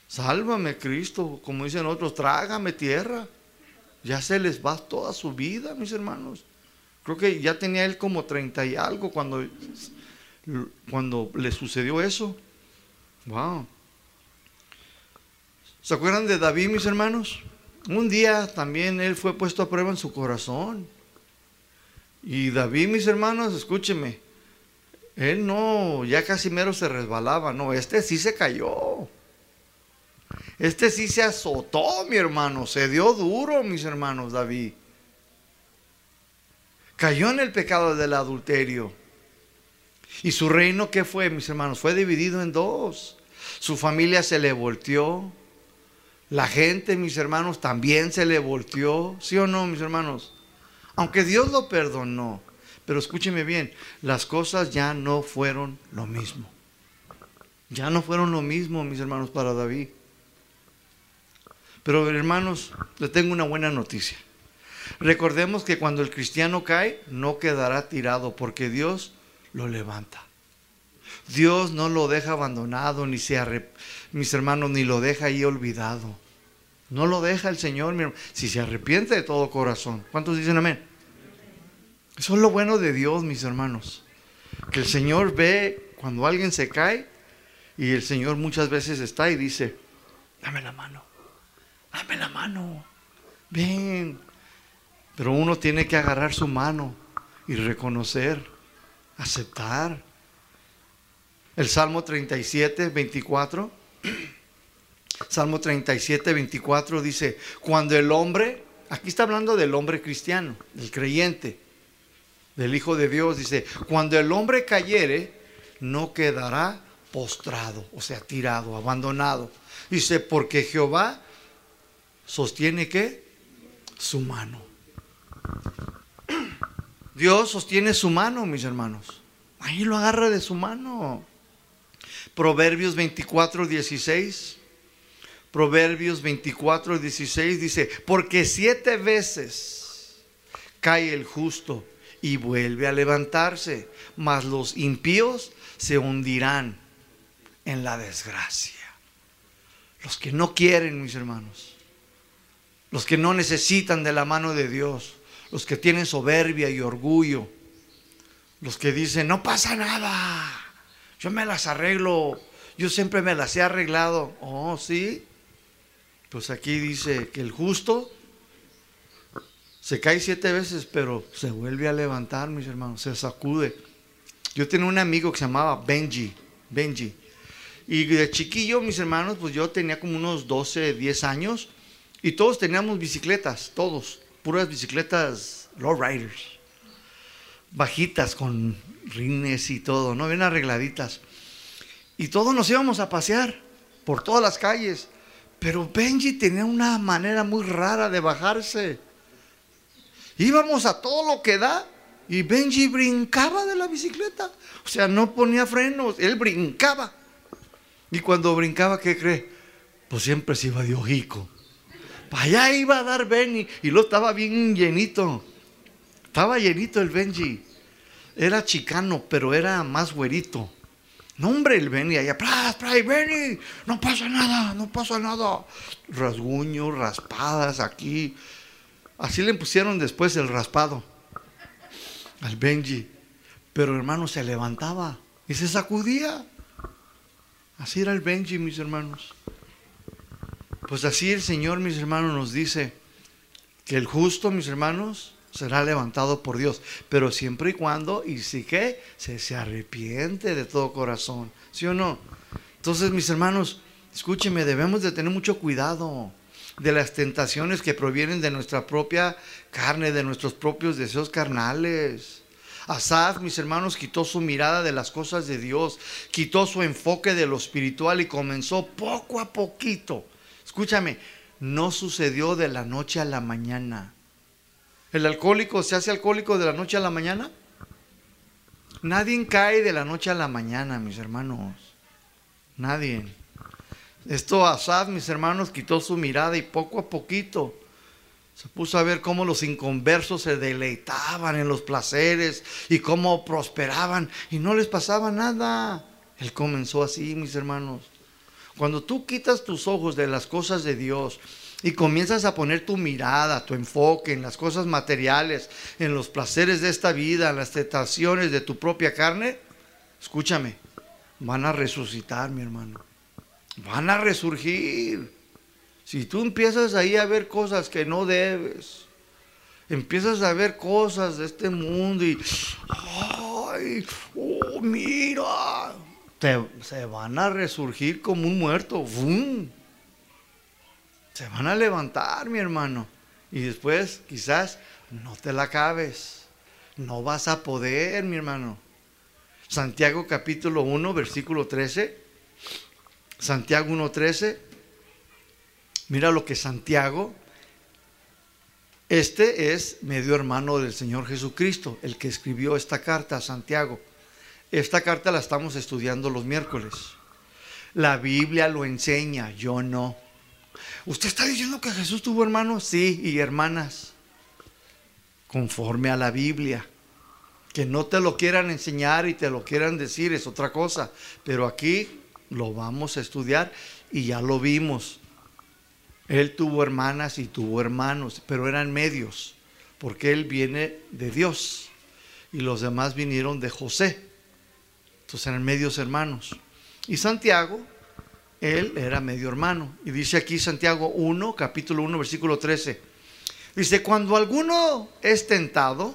sálvame Cristo, como dicen otros, trágame tierra. Ya se les va toda su vida, mis hermanos. Creo que ya tenía él como 30 y algo cuando, cuando le sucedió eso. Wow. ¿Se acuerdan de David, mis hermanos? Un día también él fue puesto a prueba en su corazón. Y David, mis hermanos, escúcheme, él no, ya casi mero se resbalaba, no, este sí se cayó. Este sí se azotó, mi hermano, se dio duro, mis hermanos, David. Cayó en el pecado del adulterio. ¿Y su reino qué fue, mis hermanos? Fue dividido en dos. Su familia se le volteó. La gente, mis hermanos, también se le volteó. ¿Sí o no, mis hermanos? Aunque Dios lo perdonó. Pero escúcheme bien, las cosas ya no fueron lo mismo. Ya no fueron lo mismo, mis hermanos, para David. Pero hermanos, le tengo una buena noticia. Recordemos que cuando el cristiano cae, no quedará tirado porque Dios lo levanta. Dios no lo deja abandonado, ni se mis hermanos, ni lo deja ahí olvidado. No lo deja el Señor, si se arrepiente de todo corazón. ¿Cuántos dicen amén? Eso es lo bueno de Dios, mis hermanos. Que el Señor ve cuando alguien se cae y el Señor muchas veces está y dice, dame la mano, dame la mano, ven. Pero uno tiene que agarrar su mano y reconocer, aceptar. El Salmo 37, 24. Salmo 37, 24 dice, cuando el hombre, aquí está hablando del hombre cristiano, del creyente, del Hijo de Dios, dice, cuando el hombre cayere, no quedará postrado, o sea, tirado, abandonado. Dice, porque Jehová sostiene que su mano. Dios sostiene su mano, mis hermanos. Ahí lo agarra de su mano. Proverbios 24, 16. Proverbios 24, 16 dice, porque siete veces cae el justo y vuelve a levantarse, mas los impíos se hundirán en la desgracia. Los que no quieren, mis hermanos, los que no necesitan de la mano de Dios, los que tienen soberbia y orgullo, los que dicen, no pasa nada, yo me las arreglo, yo siempre me las he arreglado. Oh, sí. Pues aquí dice que el justo se cae siete veces, pero se vuelve a levantar, mis hermanos, se sacude. Yo tenía un amigo que se llamaba Benji, Benji. Y de chiquillo, mis hermanos, pues yo tenía como unos 12, 10 años y todos teníamos bicicletas, todos, puras bicicletas low riders, bajitas con rines y todo, ¿no? Bien arregladitas. Y todos nos íbamos a pasear por todas las calles. Pero Benji tenía una manera muy rara de bajarse. Íbamos a todo lo que da y Benji brincaba de la bicicleta. O sea, no ponía frenos, él brincaba. Y cuando brincaba, ¿qué cree? Pues siempre se iba de ojico. Para allá iba a dar Benji y lo estaba bien llenito. Estaba llenito el Benji. Era chicano, pero era más güerito. No, hombre, el Benny allá, ¡Pras, Benny! No pasa nada, no pasa nada. Rasguños, raspadas aquí. Así le pusieron después el raspado al Benji. Pero hermano se levantaba y se sacudía. Así era el Benji, mis hermanos. Pues así el Señor, mis hermanos, nos dice que el justo, mis hermanos, será levantado por Dios, pero siempre y cuando, y sí que, se, se arrepiente de todo corazón, ¿sí o no? Entonces, mis hermanos, escúcheme, debemos de tener mucho cuidado de las tentaciones que provienen de nuestra propia carne, de nuestros propios deseos carnales. Asaf, mis hermanos, quitó su mirada de las cosas de Dios, quitó su enfoque de lo espiritual y comenzó poco a poquito. Escúchame, no sucedió de la noche a la mañana. ¿El alcohólico se hace alcohólico de la noche a la mañana? Nadie cae de la noche a la mañana, mis hermanos. Nadie. Esto Asad, mis hermanos, quitó su mirada y poco a poquito se puso a ver cómo los inconversos se deleitaban en los placeres y cómo prosperaban y no les pasaba nada. Él comenzó así, mis hermanos. Cuando tú quitas tus ojos de las cosas de Dios y comienzas a poner tu mirada, tu enfoque en las cosas materiales, en los placeres de esta vida, en las tentaciones de tu propia carne, escúchame, van a resucitar, mi hermano van a resurgir. Si tú empiezas ahí a ver cosas que no debes, Empiezas a ver cosas de este mundo y, ay, oh, mira, se van a resurgir como un muerto. ¡Bum! Se van a levantar, mi hermano. Y después quizás no te la acabes. No vas a poder, mi hermano. Santiago capítulo 1, versículo 13. Santiago 1, 13. Mira lo que Santiago, este es medio hermano del Señor Jesucristo, el que escribió esta carta a Santiago. Esta carta la estamos estudiando los miércoles. La Biblia lo enseña, yo no. ¿Usted está diciendo que Jesús tuvo hermanos? Sí, y hermanas. Conforme a la Biblia. Que no te lo quieran enseñar y te lo quieran decir es otra cosa. Pero aquí lo vamos a estudiar y ya lo vimos. Él tuvo hermanas y tuvo hermanos, pero eran medios, porque él viene de Dios y los demás vinieron de José. Entonces eran medios hermanos. Y Santiago, él era medio hermano. Y dice aquí Santiago 1, capítulo 1, versículo 13. Dice, cuando alguno es tentado,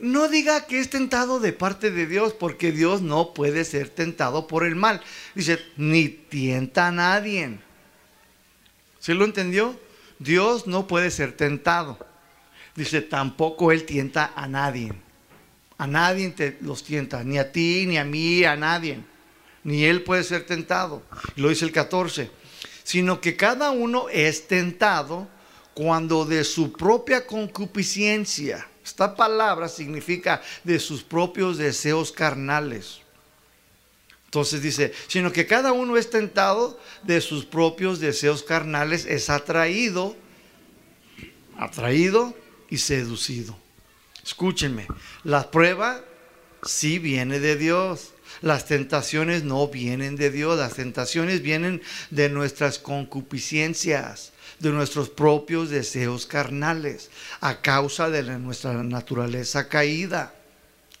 no diga que es tentado de parte de Dios, porque Dios no puede ser tentado por el mal. Dice, ni tienta a nadie. ¿Sí lo entendió? Dios no puede ser tentado. Dice, tampoco Él tienta a nadie. A nadie te los tienta, ni a ti, ni a mí, a nadie. Ni Él puede ser tentado. Lo dice el 14. Sino que cada uno es tentado cuando de su propia concupiscencia, esta palabra significa de sus propios deseos carnales. Entonces dice, sino que cada uno es tentado de sus propios deseos carnales, es atraído, atraído y seducido. Escúchenme, la prueba sí viene de Dios. Las tentaciones no vienen de Dios, las tentaciones vienen de nuestras concupiscencias, de nuestros propios deseos carnales, a causa de nuestra naturaleza caída.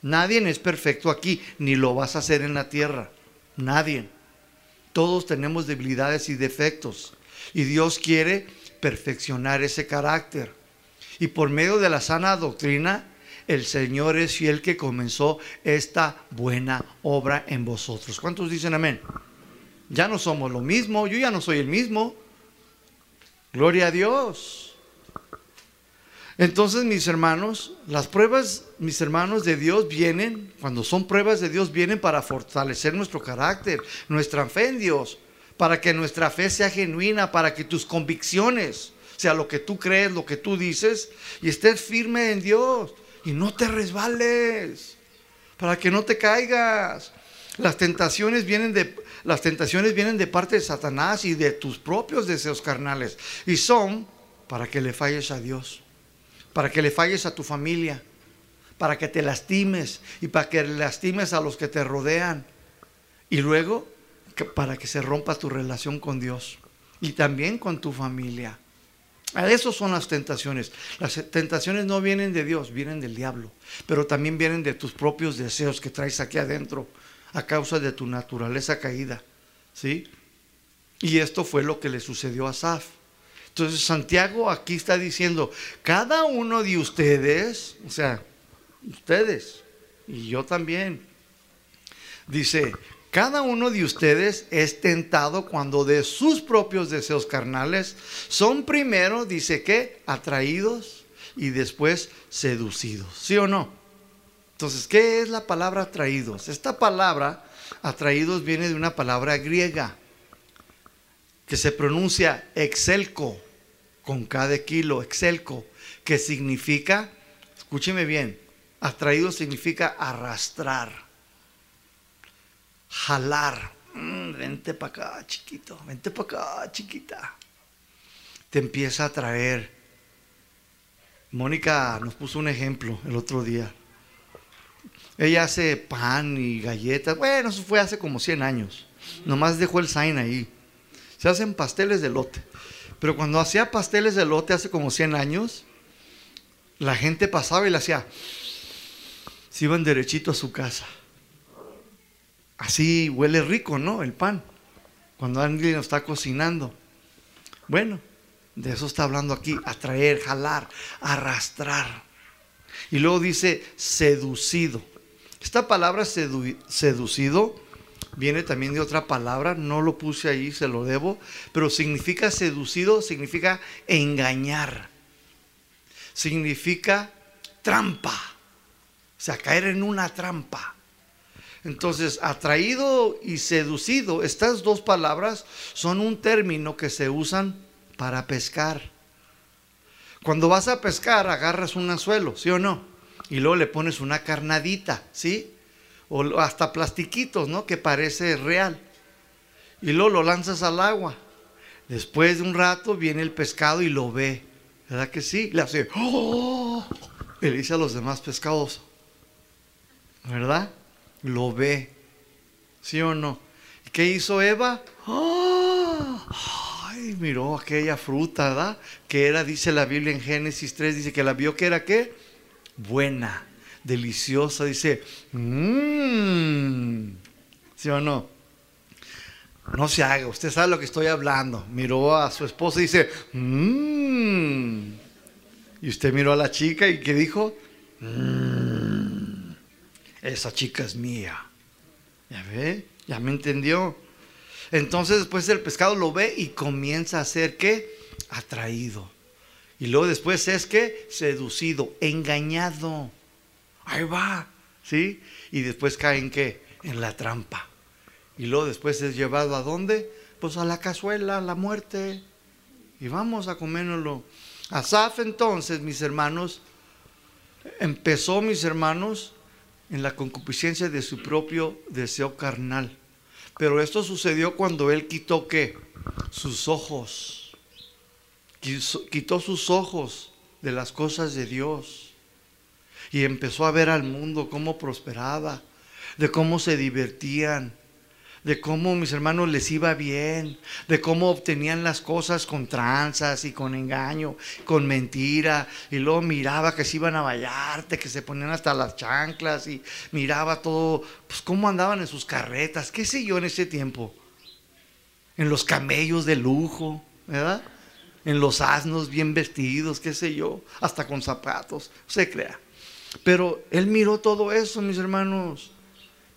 Nadie es perfecto aquí, ni lo vas a hacer en la tierra. Nadie. Todos tenemos debilidades y defectos. Y Dios quiere perfeccionar ese carácter. Y por medio de la sana doctrina, el Señor es fiel que comenzó esta buena obra en vosotros. ¿Cuántos dicen amén? Ya no somos lo mismo, yo ya no soy el mismo. Gloria a Dios. Entonces, mis hermanos, las pruebas, mis hermanos, de Dios vienen, cuando son pruebas de Dios, vienen para fortalecer nuestro carácter, nuestra fe en Dios, para que nuestra fe sea genuina, para que tus convicciones, sea lo que tú crees, lo que tú dices, y estés firme en Dios y no te resbales, para que no te caigas. Las tentaciones vienen de las tentaciones vienen de parte de Satanás y de tus propios deseos carnales y son para que le falles a Dios para que le falles a tu familia, para que te lastimes y para que lastimes a los que te rodean. Y luego para que se rompa tu relación con Dios y también con tu familia. A eso son las tentaciones. Las tentaciones no vienen de Dios, vienen del diablo, pero también vienen de tus propios deseos que traes aquí adentro a causa de tu naturaleza caída. ¿Sí? Y esto fue lo que le sucedió a Saf. Entonces Santiago aquí está diciendo, cada uno de ustedes, o sea, ustedes y yo también, dice, cada uno de ustedes es tentado cuando de sus propios deseos carnales son primero, dice que, atraídos y después seducidos. ¿Sí o no? Entonces, ¿qué es la palabra atraídos? Esta palabra atraídos viene de una palabra griega que se pronuncia exelco con cada kilo, excelco, que significa, escúcheme bien, atraído significa arrastrar, jalar. Mm, vente para acá, chiquito, vente para acá, chiquita. Te empieza a traer. Mónica nos puso un ejemplo el otro día. Ella hace pan y galletas. Bueno, eso fue hace como 100 años. Nomás dejó el sign ahí. Se hacen pasteles de lote. Pero cuando hacía pasteles de lote hace como 100 años, la gente pasaba y le hacía, se iban derechito a su casa. Así huele rico, ¿no? El pan, cuando alguien lo está cocinando. Bueno, De eso está hablando aquí, atraer, jalar, arrastrar. Y luego dice seducido. Esta palabra seducido viene también de otra palabra, no lo puse ahí, se lo debo, pero significa seducido, significa engañar, significa trampa, o sea, caer en una trampa. Entonces, atraído y seducido, estas dos palabras son un término que se usan para pescar. Cuando vas a pescar, agarras un anzuelo, ¿sí o no? Y luego le pones una carnadita, ¿sí? O hasta plastiquitos, ¿no? Que parece real. Y luego lo lanzas al agua. Después de un rato viene el pescado y lo ve. ¿Verdad que sí? Le hace, ¡oh! Y le dice a los demás pescados, ¿verdad? Lo ve. ¿Sí o no? ¿Y qué hizo Eva? ¡Oh! Ay, miró aquella fruta, ¿verdad? Que era, dice la Biblia en Génesis 3, dice que la vio que era qué? Buena, deliciosa, dice, mmm. ¿Sí o no? No se haga, usted sabe lo que estoy hablando. Miró a su esposa y dice, mmm. Y usted miró a la chica y ¿qué dijo? Mmm. Esa chica es mía. ¿Ya ve? ¿Ya me entendió? Entonces después el pescado lo ve y comienza a ser qué? Atraído. Y luego después es que seducido, engañado. Ahí va, ¿sí? Y después cae en qué? En la trampa. Y luego después es llevado a dónde? Pues a la cazuela, a la muerte. Y vamos a comérnoslo. Asaf entonces, mis hermanos, empezó, mis hermanos, en la concupiscencia de su propio deseo carnal. Pero esto sucedió cuando él quitó qué? Sus ojos. Quitó sus ojos de las cosas de Dios. Y empezó a ver al mundo cómo prosperaba, de cómo se divertían, de cómo mis hermanos les iba bien, de cómo obtenían las cosas con tranzas y con engaño, con mentira, y luego miraba que se iban a vallarte, que se ponían hasta las chanclas y miraba todo, pues cómo andaban en sus carretas, qué sé yo en ese tiempo, en los camellos de lujo, ¿verdad? En los asnos bien vestidos, qué sé yo, hasta con zapatos, se crea. Pero él miró todo eso, mis hermanos.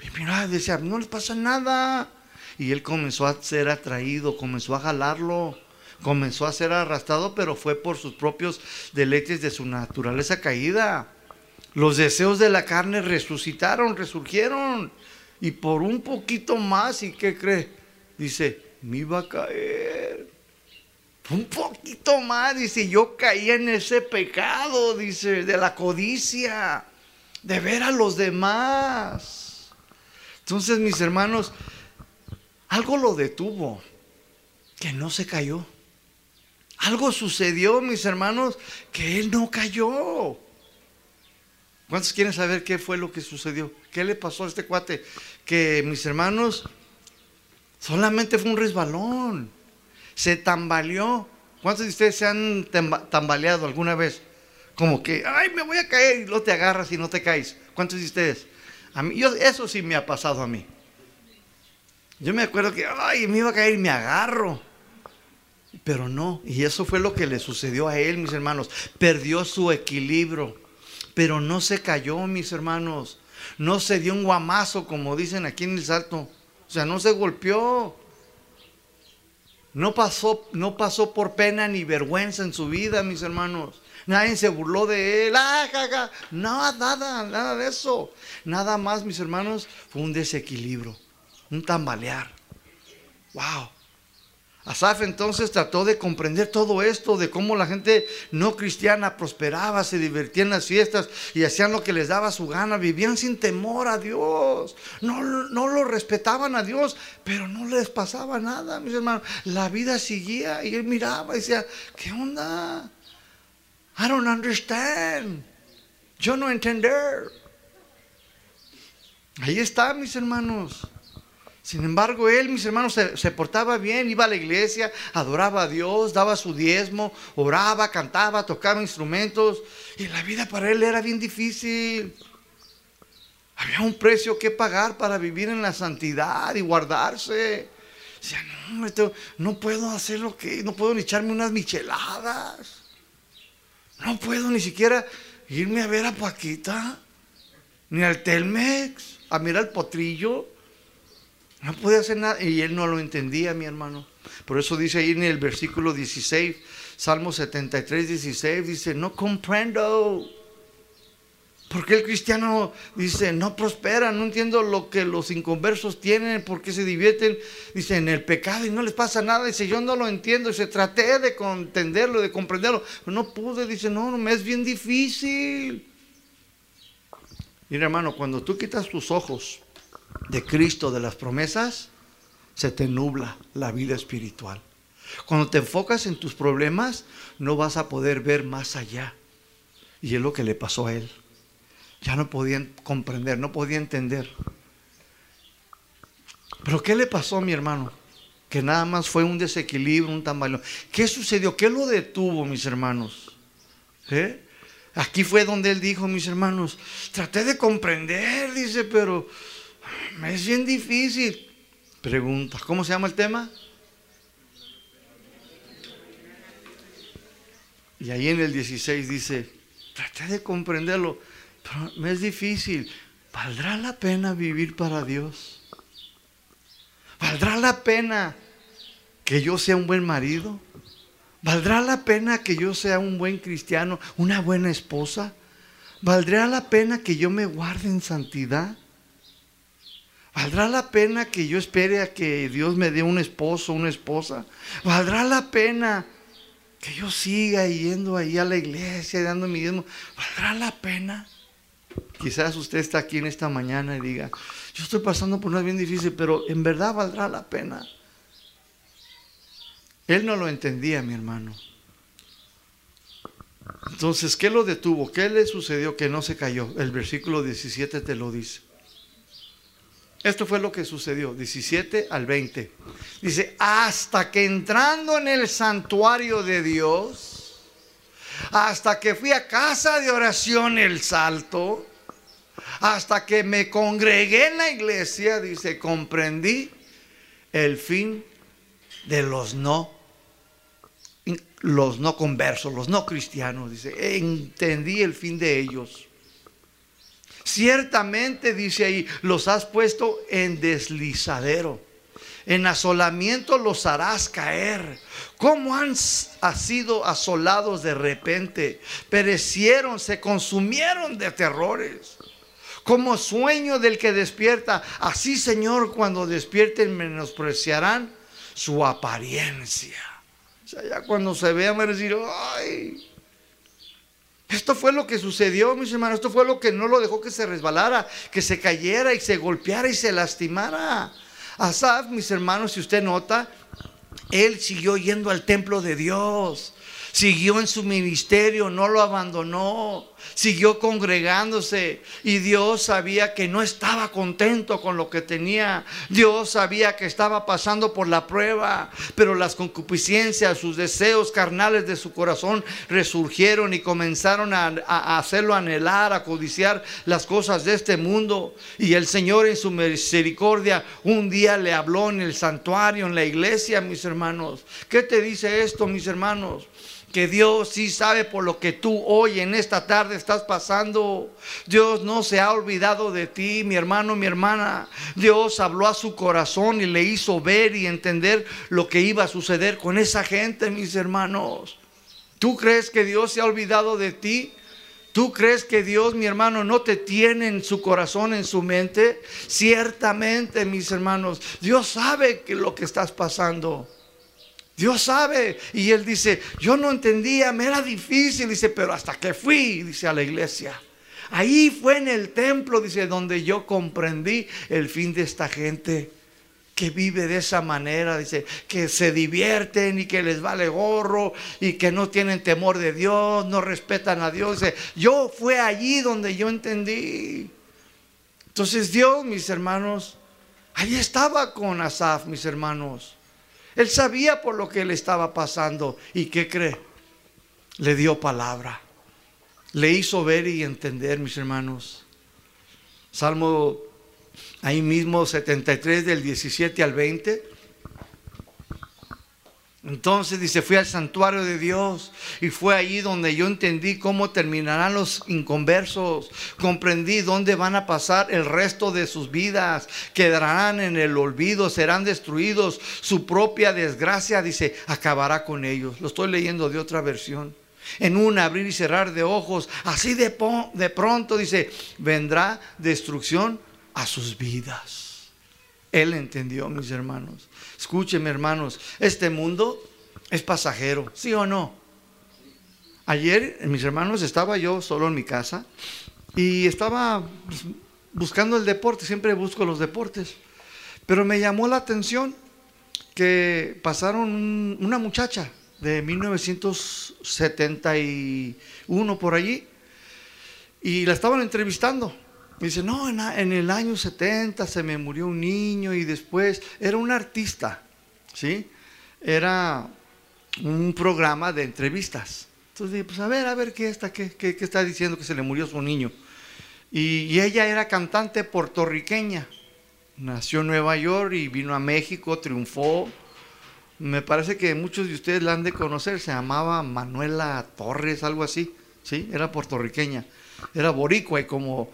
Y mira, decía, no les pasa nada. Y él comenzó a ser atraído, comenzó a jalarlo, comenzó a ser arrastrado, pero fue por sus propios deleites de su naturaleza caída. Los deseos de la carne resucitaron, resurgieron. Y por un poquito más, ¿y qué cree? Dice, me iba a caer. Un poquito más, dice, yo caí en ese pecado, dice, de la codicia, de ver a los demás. Entonces, mis hermanos, algo lo detuvo, que no se cayó. Algo sucedió, mis hermanos, que él no cayó. ¿Cuántos quieren saber qué fue lo que sucedió? ¿Qué le pasó a este cuate? Que, mis hermanos, solamente fue un resbalón. Se tambaleó. ¿Cuántos de ustedes se han tambaleado alguna vez? Como que, ay, me voy a caer y no te agarras y no te caes. ¿Cuántos de ustedes? A mí, yo, eso sí me ha pasado a mí. Yo me acuerdo que, ay, me iba a caer y me agarro. Pero no, y eso fue lo que le sucedió a él, mis hermanos. Perdió su equilibrio, pero no se cayó, mis hermanos. No se dio un guamazo, como dicen aquí en el salto. O sea, no se golpeó. No pasó, no pasó por pena ni vergüenza en su vida, mis hermanos. Nadie se burló de él. Ah, nada, nada, nada de eso. Nada más, mis hermanos, fue un desequilibrio, un tambalear. Wow. Asaf entonces trató de comprender todo esto, de cómo la gente no cristiana prosperaba, se divertía en las fiestas y hacían lo que les daba su gana, vivían sin temor a Dios, no, no lo respetaban a Dios, pero no les pasaba nada, mis hermanos. La vida seguía y él miraba y decía, ¿qué onda? I don't understand. Yo no entender. Ahí está, mis hermanos. Sin embargo, él, mis hermanos, se, portaba bien, iba a la iglesia, adoraba a Dios, daba su diezmo, oraba, cantaba, tocaba instrumentos. Y la vida para él era bien difícil. Había un precio que pagar para vivir en la santidad y guardarse. Decía, no, no puedo hacer lo que, no puedo ni echarme unas micheladas. No puedo ni siquiera irme a ver a Paquita, ni al Telmex, a mirar el potrillo. No podía hacer nada. Y él no lo entendía, mi hermano. Por eso dice ahí en el versículo 16, Salmo 73, 16, dice, no comprendo. Porque el cristiano dice, no prospera, no entiendo lo que los inconversos tienen, por qué se divierten, dice, en el pecado y no les pasa nada. Dice, yo no lo entiendo, dice, traté de entenderlo, de comprenderlo, pero no pude, dice, no, no, me es bien difícil. Mira hermano, cuando tú quitas tus ojos de Cristo, de las promesas, se te nubla la vida espiritual. Cuando te enfocas en tus problemas, no vas a poder ver más allá. Y es lo que le pasó a él ya no podían comprender, no podía entender. Pero ¿qué le pasó a mi hermano? Que nada más fue un desequilibrio, un tambaleón. ¿Qué sucedió? ¿Qué lo detuvo, mis hermanos? ¿Eh? Aquí fue donde él dijo, mis hermanos, traté de comprender, dice, pero es bien difícil. Pregunta, ¿cómo se llama el tema? Y ahí en el 16 dice, traté de comprenderlo, pero me es difícil. ¿Valdrá la pena vivir para Dios? ¿Valdrá la pena que yo sea un buen marido? ¿Valdrá la pena que yo sea un buen cristiano, una buena esposa? ¿Valdrá la pena que yo me guarde en santidad? ¿Valdrá la pena que yo espere a que Dios me dé un esposo, una esposa? ¿Valdrá la pena que yo siga yendo ahí a la iglesia, dando mi diezmo? ¿Valdrá la pena? Quizás usted está aquí en esta mañana y diga, yo estoy pasando por una bien difícil, pero en verdad valdrá la pena. Él no lo entendía, mi hermano. Entonces, ¿qué lo detuvo? ¿Qué le sucedió que no se cayó? El versículo 17 te lo dice. Esto fue lo que sucedió, 17 al 20. Dice, hasta que entrando en el santuario de Dios, hasta que fui a casa de oración el salto, hasta que me congregué en la iglesia, dice, comprendí el fin de los no los no conversos, los no cristianos, dice, entendí el fin de ellos. Ciertamente, dice ahí, los has puesto en deslizadero. En asolamiento los harás caer. ¿Cómo han sido asolados de repente? Perecieron, se consumieron de terrores como sueño del que despierta. Así, Señor, cuando despierten menospreciarán su apariencia. O sea, ya cuando se vean van a ay, esto fue lo que sucedió, mis hermanos. Esto fue lo que no lo dejó que se resbalara, que se cayera y se golpeara y se lastimara. Asaf, mis hermanos, si usted nota, él siguió yendo al templo de Dios siguió en su ministerio, no lo abandonó, siguió congregándose y Dios sabía que no estaba contento con lo que tenía. Dios sabía que estaba pasando por la prueba, pero las concupiscencias, sus deseos carnales de su corazón resurgieron y comenzaron a, hacerlo anhelar, a codiciar las cosas de este mundo. Y el Señor en su misericordia un día le habló en el santuario, en la iglesia, mis hermanos. ¿Qué te dice esto, mis hermanos? Que Dios sí sabe por lo que tú hoy en esta tarde estás pasando. Dios no se ha olvidado de ti, mi hermano, mi hermana. Dios habló a su corazón y le hizo ver y entender lo que iba a suceder con esa gente, mis hermanos. ¿Tú crees que Dios se ha olvidado de ti? ¿Tú crees que Dios, mi hermano, no te tiene en su corazón, en su mente? Ciertamente, mis hermanos, Dios sabe que lo que estás pasando. Dios sabe. Y él dice, yo no entendía, me era difícil, dice, pero hasta que fui, dice, a la iglesia. Ahí fue en el templo, dice, donde yo comprendí el fin de esta gente que vive de esa manera, dice, que se divierten y que les vale gorro y que no tienen temor de Dios, no respetan a Dios. Dice, yo fue allí donde yo entendí. Entonces Dios, mis hermanos, ahí estaba con Asaf, mis hermanos. Él sabía por lo que le estaba pasando. ¿Y qué cree? Le dio palabra. Le hizo ver y entender, mis hermanos. Salmo ahí mismo 73 del 17 al 20. Entonces dice, fui al santuario de Dios y fue allí donde yo entendí cómo terminarán los inconversos. Comprendí dónde van a pasar el resto de sus vidas. Quedarán en el olvido, serán destruidos. Su propia desgracia, dice, acabará con ellos. Lo estoy leyendo de otra versión. En un abrir y cerrar de ojos, así de, de pronto, dice, vendrá destrucción a sus vidas. Él entendió, mis hermanos. Escúcheme, hermanos, este mundo es pasajero, ¿sí o no? Ayer, mis hermanos, estaba yo solo en mi casa y estaba pues, buscando el deporte, siempre busco los deportes, pero me llamó la atención que pasaron una muchacha de 1971 por allí y la estaban entrevistando dice, no, en, el año 70 se me murió un niño y después era un artista, ¿sí? Era un programa de entrevistas. Entonces dije, pues a ver, a ver qué está, qué, qué, está diciendo que se le murió su niño. Y, y, ella era cantante puertorriqueña. Nació en Nueva York y vino a México, triunfó. Me parece que muchos de ustedes la han de conocer, se llamaba Manuela Torres, algo así. ¿Sí? Era puertorriqueña. Era boricua y como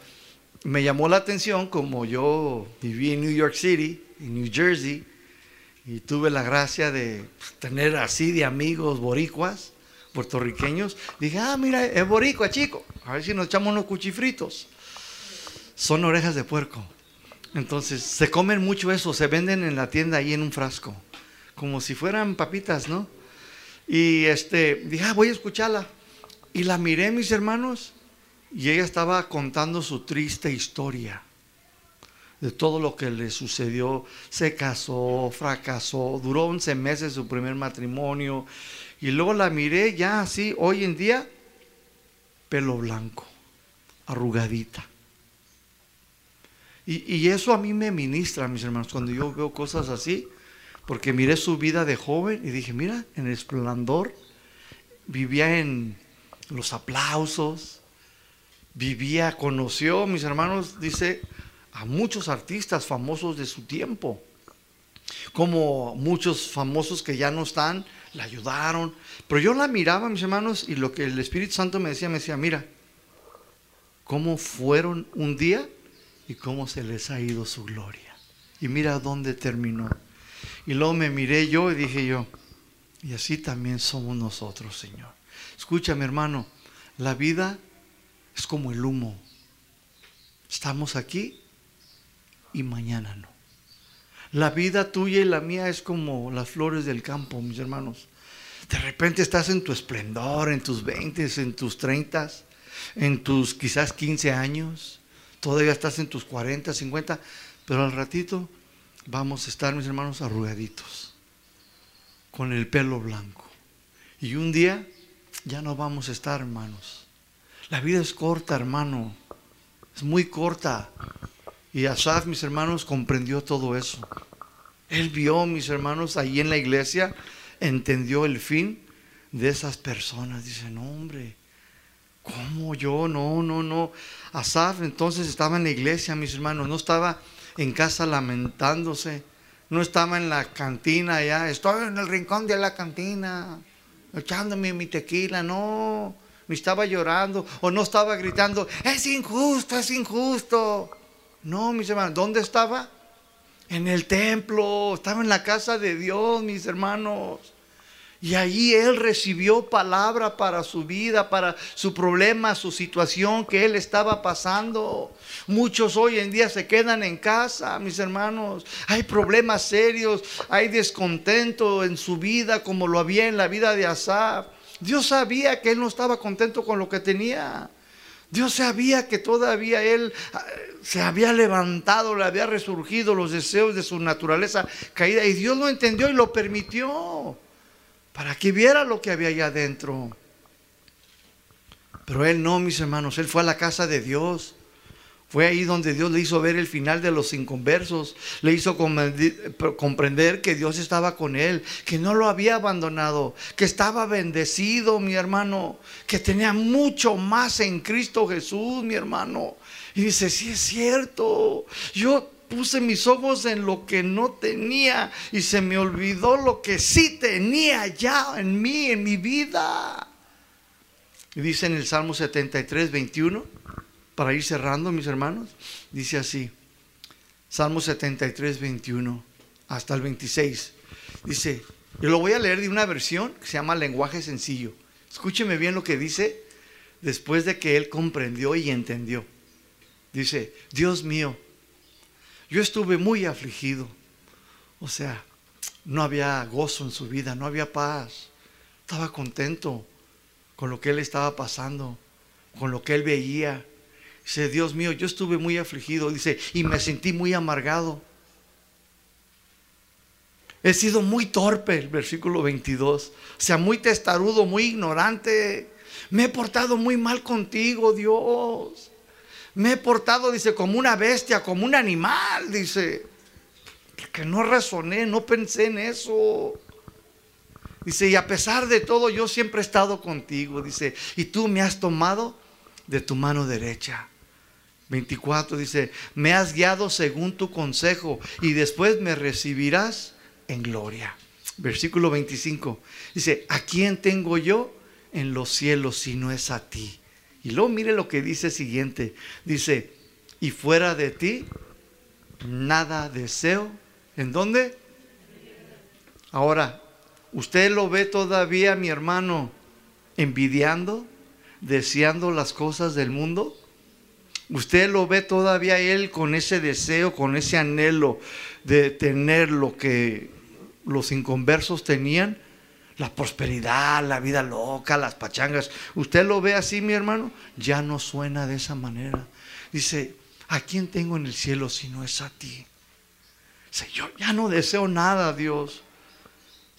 me llamó la atención como yo viví en New York City, en New Jersey, y tuve la gracia de pues, tener así de amigos boricuas, puertorriqueños. Dije, ah, mira, es boricua, chico. A ver si nos echamos unos cuchifritos. Son orejas de puerco. Entonces, se comen mucho eso, se venden en la tienda ahí en un frasco, como si fueran papitas, ¿no? Y este, dije, ah, voy a escucharla. Y la miré, mis hermanos, y ella estaba contando su triste historia de todo lo que le sucedió. Se casó, fracasó, duró 11 meses su primer matrimonio. Y luego la miré ya así, hoy en día, pelo blanco, arrugadita. Y, eso a mí me ministra, mis hermanos, cuando yo veo cosas así, porque miré su vida de joven y dije, mira, en el esplendor, vivía en los aplausos, vivía, conoció, mis hermanos, dice, a muchos artistas famosos de su tiempo. Como muchos famosos que ya no están, la ayudaron. Pero yo la miraba, mis hermanos, y lo que el Espíritu Santo me decía, me decía, mira, cómo fueron un día y cómo se les ha ido su gloria. Y mira dónde terminó. Y luego me miré yo y dije yo, y así también somos nosotros, Señor. Escúchame, hermano, la vida es como el humo. Estamos aquí y mañana no. La vida tuya y la mía es como las flores del campo, mis hermanos. De repente estás en tu esplendor, en tus 20, en tus 30, en tus quizás 15 años. Todavía estás en tus 40, 50, pero al ratito vamos a estar, mis hermanos, arrugaditos, con el pelo blanco. Y un día ya no vamos a estar, hermanos. La vida es corta, hermano. Es muy corta. Y Asaf, mis hermanos, comprendió todo eso. Él vio, mis hermanos, ahí en la iglesia, entendió el fin de esas personas. Dice, no, hombre, ¿cómo yo? No, no, no. Asaf entonces estaba en la iglesia, mis hermanos, no estaba en casa lamentándose, no estaba en la cantina allá, estoy en el rincón de la cantina, echándome mi tequila, no me estaba llorando o no estaba gritando, es injusto, es injusto. No, mis hermanos, ¿dónde estaba? En el templo, estaba en la casa de Dios, mis hermanos. Y ahí él recibió palabra para su vida, para su problema, su situación que él estaba pasando. Muchos hoy en día se quedan en casa, mis hermanos. Hay problemas serios, hay descontento en su vida como lo había en la vida de Asaf. Dios sabía que él no estaba contento con lo que tenía. Dios sabía que todavía él ah, se había levantado, le había resurgido los deseos de su naturaleza caída y Dios lo entendió y lo permitió para que viera lo que había allá adentro. Pero él no, mis hermanos, él fue a la casa de Dios. Fue ahí donde Dios le hizo ver el final de los inconversos, le hizo comprender que Dios estaba con él, que no lo había abandonado, que estaba bendecido, mi hermano, que tenía mucho más en Cristo Jesús, mi hermano. Y dice, sí es cierto, yo puse mis ojos en lo que no tenía y se me olvidó lo que sí tenía ya en mí, en mi vida. Y dice en el Salmo 73, 21, para ir cerrando, mis hermanos, dice así, Salmo 73, 21, hasta el 26. Dice, yo lo voy a leer de una versión que se llama lenguaje sencillo. Escúcheme bien lo que dice después de que él comprendió y entendió. Dice, Dios mío, yo estuve muy afligido. O sea, no había gozo en su vida, no había paz. Estaba contento con lo que él estaba pasando, con lo que él veía. Dice, Dios mío, yo estuve muy afligido, dice, y me sentí muy amargado. He sido muy torpe, el versículo 22. O sea, muy testarudo, muy ignorante. Me he portado muy mal contigo, Dios. Me he portado, dice, como una bestia, como un animal, dice. Que no razoné, no pensé en eso. Dice, y a pesar de todo, yo siempre he estado contigo, dice, y tú me has tomado de tu mano derecha. 24 dice, me has guiado según tu consejo y después me recibirás en gloria. Versículo 25 dice, ¿a quién tengo yo en los cielos si no es a ti? Y luego mire lo que dice siguiente, dice, y fuera de ti, nada deseo. ¿En dónde? Ahora, ¿Usted lo ve todavía, mi hermano, envidiando, deseando las cosas del mundo? ¿Usted lo ve todavía él con ese deseo, con ese anhelo de tener lo que los inconversos tenían? La prosperidad, la vida loca, las pachangas. ¿Usted lo ve así, mi hermano? Ya no suena de esa manera. Dice, ¿a quién tengo en el cielo si no es a ti? Dice, yo ya no deseo nada, Dios.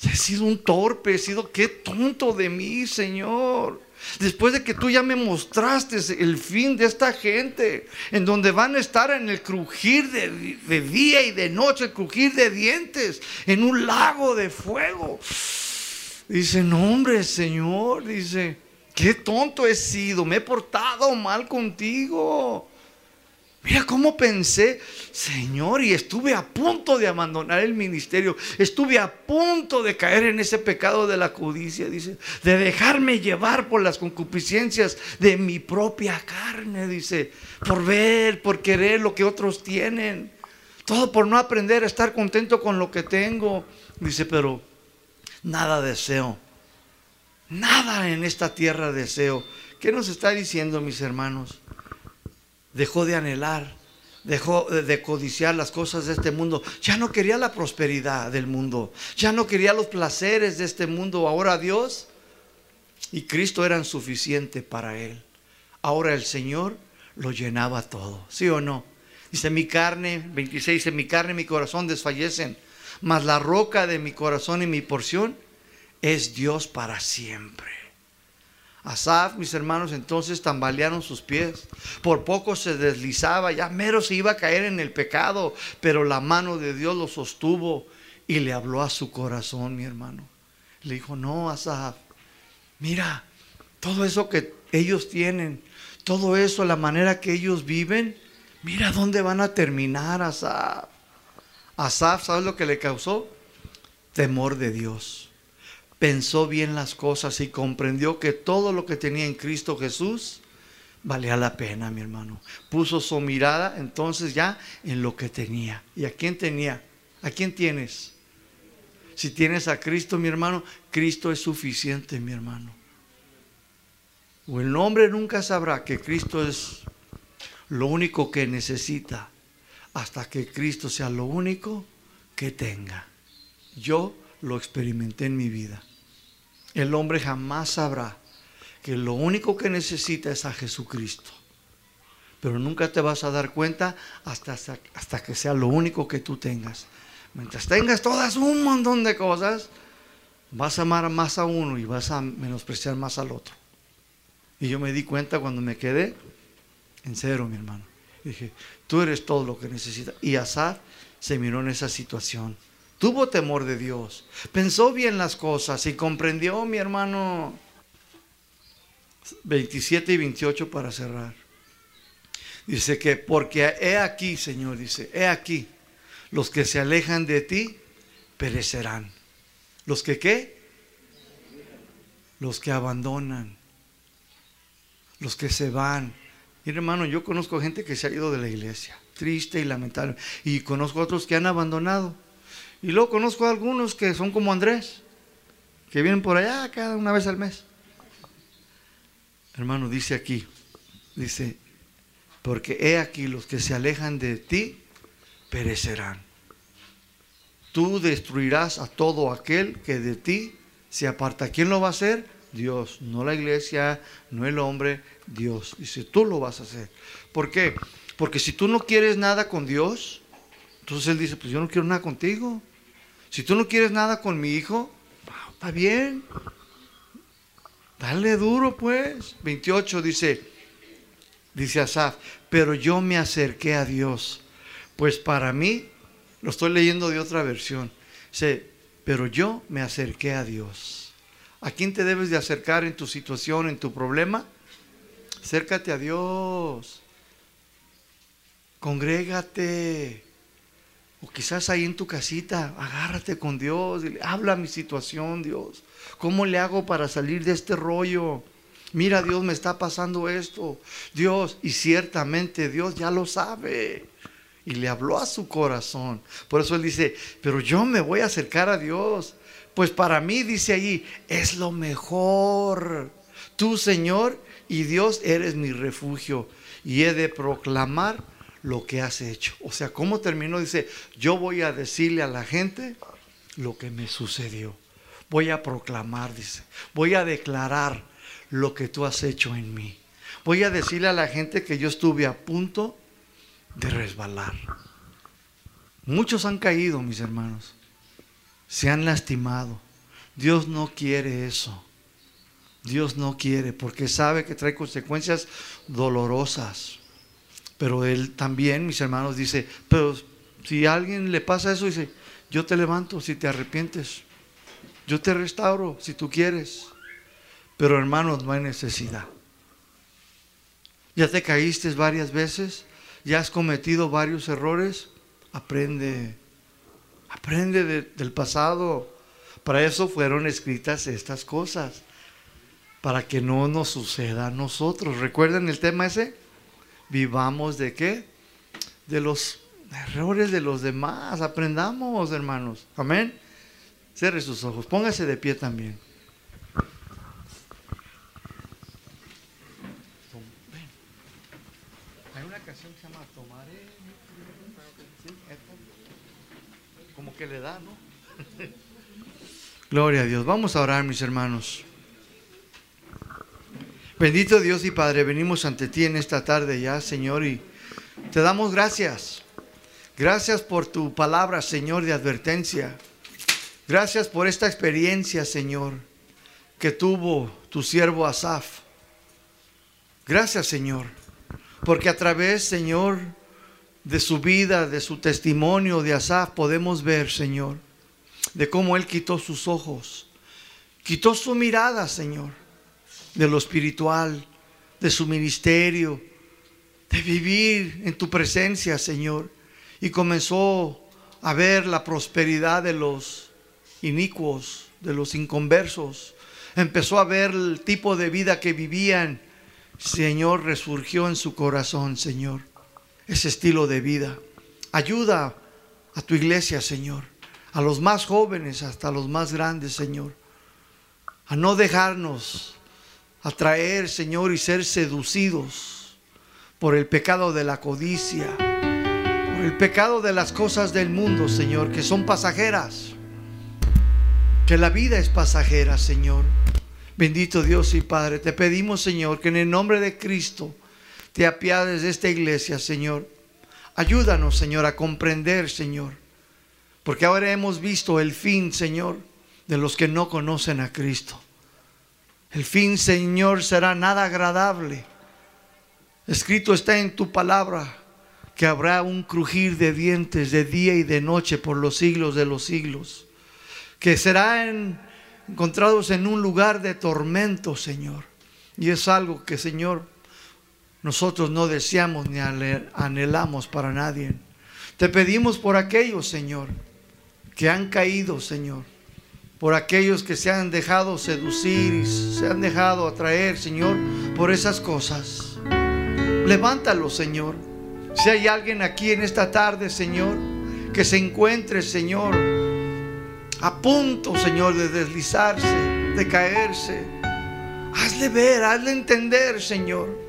He sido un torpe, he sido qué tonto de mí, Señor. Después de que tú ya me mostraste el fin de esta gente, en donde van a estar en el crujir de, día y de noche, el crujir de dientes, en un lago de fuego. Dice, no hombre, Señor, dice, qué tonto he sido, me he portado mal contigo. Mira cómo pensé, Señor, y estuve a punto de abandonar el ministerio, estuve a punto de caer en ese pecado de la codicia, dice, de dejarme llevar por las concupiscencias de mi propia carne, dice, por ver, por querer lo que otros tienen, todo por no aprender a estar contento con lo que tengo, dice, pero nada deseo, nada en esta tierra deseo. ¿Qué nos está diciendo, mis hermanos? Dejó de anhelar, dejó de codiciar las cosas de este mundo. Ya no quería la prosperidad del mundo, ya no quería los placeres de este mundo. Ahora Dios y Cristo eran suficiente para él. Ahora el Señor lo llenaba todo, ¿sí o no? Dice mi carne, 26, dice mi carne y mi corazón desfallecen, mas la roca de mi corazón y mi porción es Dios para siempre. Asaf, mis hermanos, entonces tambalearon sus pies. Por poco se deslizaba, ya mero se iba a caer en el pecado, pero la mano de Dios lo sostuvo y le habló a su corazón, mi hermano. Le dijo, no, Asaf, mira, todo eso que ellos tienen, todo eso, la manera que ellos viven, mira dónde van a terminar, Asaf. Asaf, ¿sabes lo que le causó? Temor de Dios pensó bien las cosas y comprendió que todo lo que tenía en Cristo Jesús valía la pena, mi hermano. Puso su mirada entonces ya en lo que tenía. ¿Y a quién tenía? ¿A quién tienes? Si tienes a Cristo, mi hermano, Cristo es suficiente, mi hermano. O el hombre nunca sabrá que Cristo es lo único que necesita hasta que Cristo sea lo único que tenga. Yo lo experimenté en mi vida. El hombre jamás sabrá que lo único que necesita es a Jesucristo. Pero nunca te vas a dar cuenta hasta, hasta, que sea lo único que tú tengas. Mientras tengas todas un montón de cosas, vas a amar más a uno y vas a menospreciar más al otro. Y yo me di cuenta cuando me quedé en cero, mi hermano. dije, tú eres todo lo que necesitas. Y Azar se miró en esa situación. Tuvo temor de Dios. Pensó bien las cosas y comprendió, mi hermano. 27 y 28 para cerrar. Dice que porque he aquí, Señor, dice, he aquí, los que se alejan de ti perecerán. ¿Los que qué? Los que abandonan. Los que se van. Mira, hermano, yo conozco gente que se ha ido de la iglesia, triste y lamentable. Y conozco otros que han abandonado. Y luego conozco a algunos que son como Andrés, que vienen por allá cada una vez al mes. Hermano, dice aquí, dice, porque he aquí los que se alejan de ti perecerán. Tú destruirás a todo aquel que de ti se aparta. ¿Quién lo va a hacer? Dios, no la iglesia, no el hombre, Dios. Dice, tú lo vas a hacer. ¿Por qué? Porque si tú no quieres nada con Dios, entonces Él dice, pues yo no quiero nada contigo. Si tú no quieres nada con mi hijo, está bien. Dale duro pues. 28 dice, dice Asaf, pero yo me acerqué a Dios. Pues para mí, lo estoy leyendo de otra versión. Dice, pero yo me acerqué a Dios. ¿A quién te debes de acercar en tu situación, en tu problema? Acércate a Dios. Congrégate. O quizás ahí en tu casita, agárrate con Dios, y habla mi situación, Dios. ¿Cómo le hago para salir de este rollo? Mira, Dios, me está pasando esto. Dios, y ciertamente Dios ya lo sabe. Y le habló a su corazón. Por eso él dice, pero yo me voy a acercar a Dios. Pues para mí, dice allí, es lo mejor. Tú, Señor, y Dios eres mi refugio. Y he de proclamar lo que has hecho. O sea, ¿cómo terminó? Dice, yo voy a decirle a la gente lo que me sucedió. Voy a proclamar, dice, voy a declarar lo que tú has hecho en mí. Voy a decirle a la gente que yo estuve a punto de resbalar. Muchos han caído, mis hermanos. Se han lastimado. Dios no quiere eso. Dios no quiere porque sabe que trae consecuencias dolorosas. Pero Él también, mis hermanos, dice, pero si a alguien le pasa eso, dice, yo te levanto si te arrepientes. Yo te restauro si tú quieres. Pero hermanos, no hay necesidad. Ya te caíste varias veces, ya has cometido varios errores. Aprende, aprende del pasado. Para eso fueron escritas estas cosas, para que no nos suceda a nosotros. ¿Recuerdan el tema ese? Vivamos de qué? De los errores de los demás. Aprendamos, hermanos. Amén. Cierre sus ojos. Póngase de pie también. Hay una canción que se llama Tomaré. Como que le da, ¿no? Gloria a Dios. Vamos a orar, mis hermanos. Bendito Dios y Padre, venimos ante ti en esta tarde ya, Señor, y te damos gracias. Gracias por tu palabra, Señor, de advertencia. Gracias por esta experiencia, Señor, que tuvo tu siervo Asaf. Gracias, Señor, porque a través, Señor, de su vida, de su testimonio de Asaf, podemos ver, Señor, de cómo Él quitó sus ojos, quitó su mirada, Señor de lo espiritual, de su ministerio, de vivir en tu presencia, Señor. Y comenzó a ver la prosperidad de los inicuos, de los inconversos. Empezó a ver el tipo de vida que vivían. Señor, resurgió en su corazón, Señor, ese estilo de vida. Ayuda a tu iglesia, Señor, a los más jóvenes hasta los más grandes, Señor, a no dejarnos atraer, Señor, y ser seducidos por el pecado de la codicia, por el pecado de las cosas del mundo, Señor, que son pasajeras, que la vida es pasajera, Señor. Bendito Dios y Padre, te pedimos, Señor, que en el nombre de Cristo te apiades de esta iglesia, Señor. Ayúdanos, Señor, a comprender, Señor, porque ahora hemos visto el fin, Señor, de los que no conocen a Cristo. El fin, Señor, será nada agradable. Escrito está en tu palabra que habrá un crujir de dientes de día y de noche por los siglos de los siglos, que serán encontrados en un lugar de tormento, Señor. Y es algo que, Señor, nosotros no deseamos ni anhelamos para nadie. Te pedimos por aquellos, Señor, que han caído, Señor, por aquellos que se han dejado seducir y se han dejado atraer, Señor, por esas cosas. Levántalo, Señor. Si hay alguien aquí en esta tarde, Señor, que se encuentre, Señor, a punto, Señor, de deslizarse, de caerse, hazle ver, hazle entender, Señor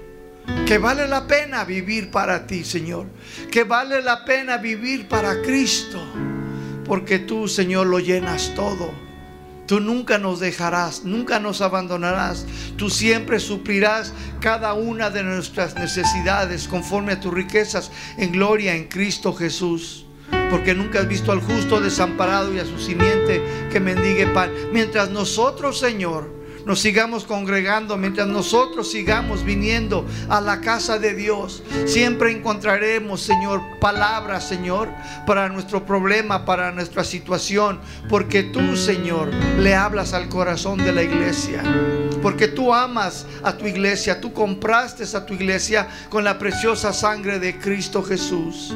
que vale la pena vivir para ti, Señor. Que vale la pena vivir para Cristo. Porque tú, Señor, lo llenas todo. Tú nunca nos dejarás, nunca nos abandonarás. Tú siempre suplirás cada una de nuestras necesidades conforme a tus riquezas en gloria en Cristo Jesús. Porque nunca has visto al justo desamparado y a su simiente que mendigue pan. Mientras nosotros, Señor, nos sigamos congregando, mientras nosotros sigamos viniendo a la casa de Dios, siempre encontraremos, Señor, palabras, Señor, para nuestro problema, para nuestra situación, porque tú, Señor, le hablas al corazón de la iglesia. Porque tú amas a tu iglesia, tú compraste a tu iglesia con la preciosa sangre de Cristo Jesús.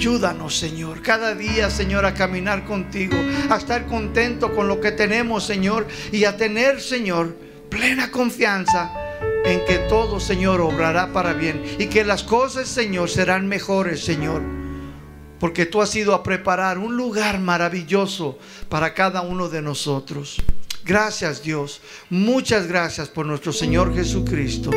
Ayúdanos, Señor, cada día, Señor, a caminar contigo, a estar contento con lo que tenemos, Señor, y a tener, Señor, plena confianza en que todo, Señor, obrará para bien y que las cosas, Señor, serán mejores, Señor. Porque tú has ido a preparar un lugar maravilloso para cada uno de nosotros. Gracias Dios. Muchas gracias por nuestro Señor Jesucristo.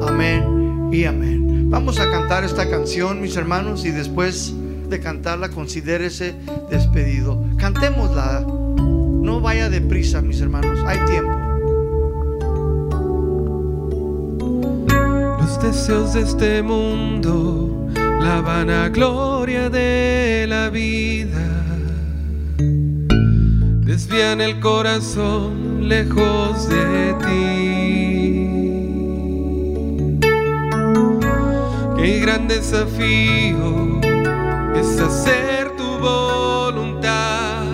Amén y amén. Vamos a cantar esta canción, mis hermanos, y después de cantarla, considérese despedido. Cantémosla. No vaya deprisa, mis hermanos. Hay tiempo. Los deseos de este mundo, la vanagloria de la vida, desvían el corazón lejos de ti. Mi gran desafío es hacer tu voluntad,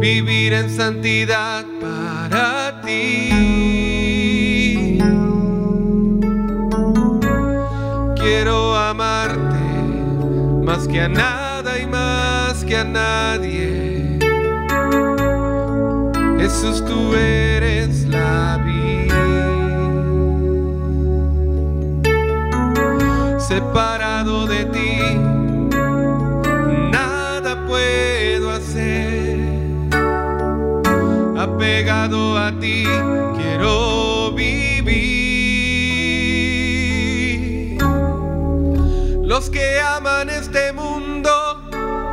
vivir en santidad para ti. Quiero amarte más que a nada y más que a nadie. Jesús, tú eres la vida. Separado de ti, nada puedo hacer. Apegado a ti, quiero vivir. Los que aman este mundo,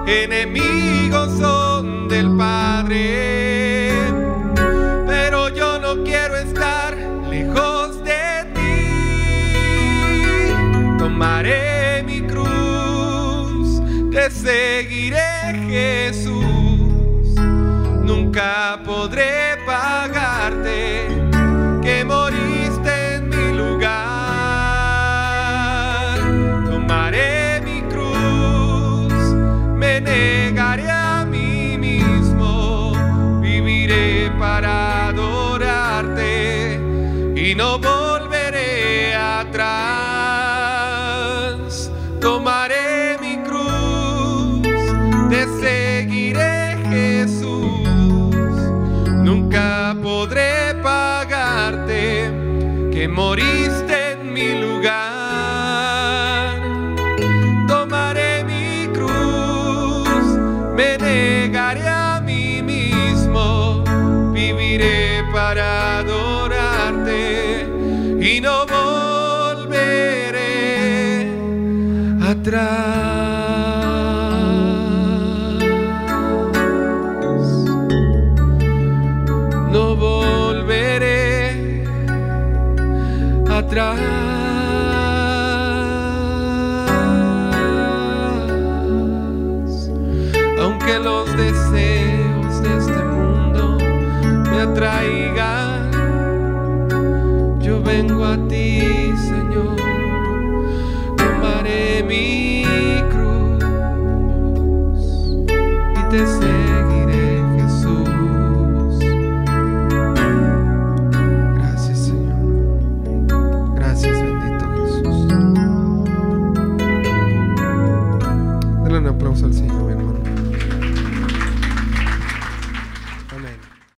enemigos son del Padre. Seguiré Jesús, nunca podré pagarte que moriste en mi lugar. Tomaré mi cruz, me negaré a mí mismo, viviré para adorarte y no que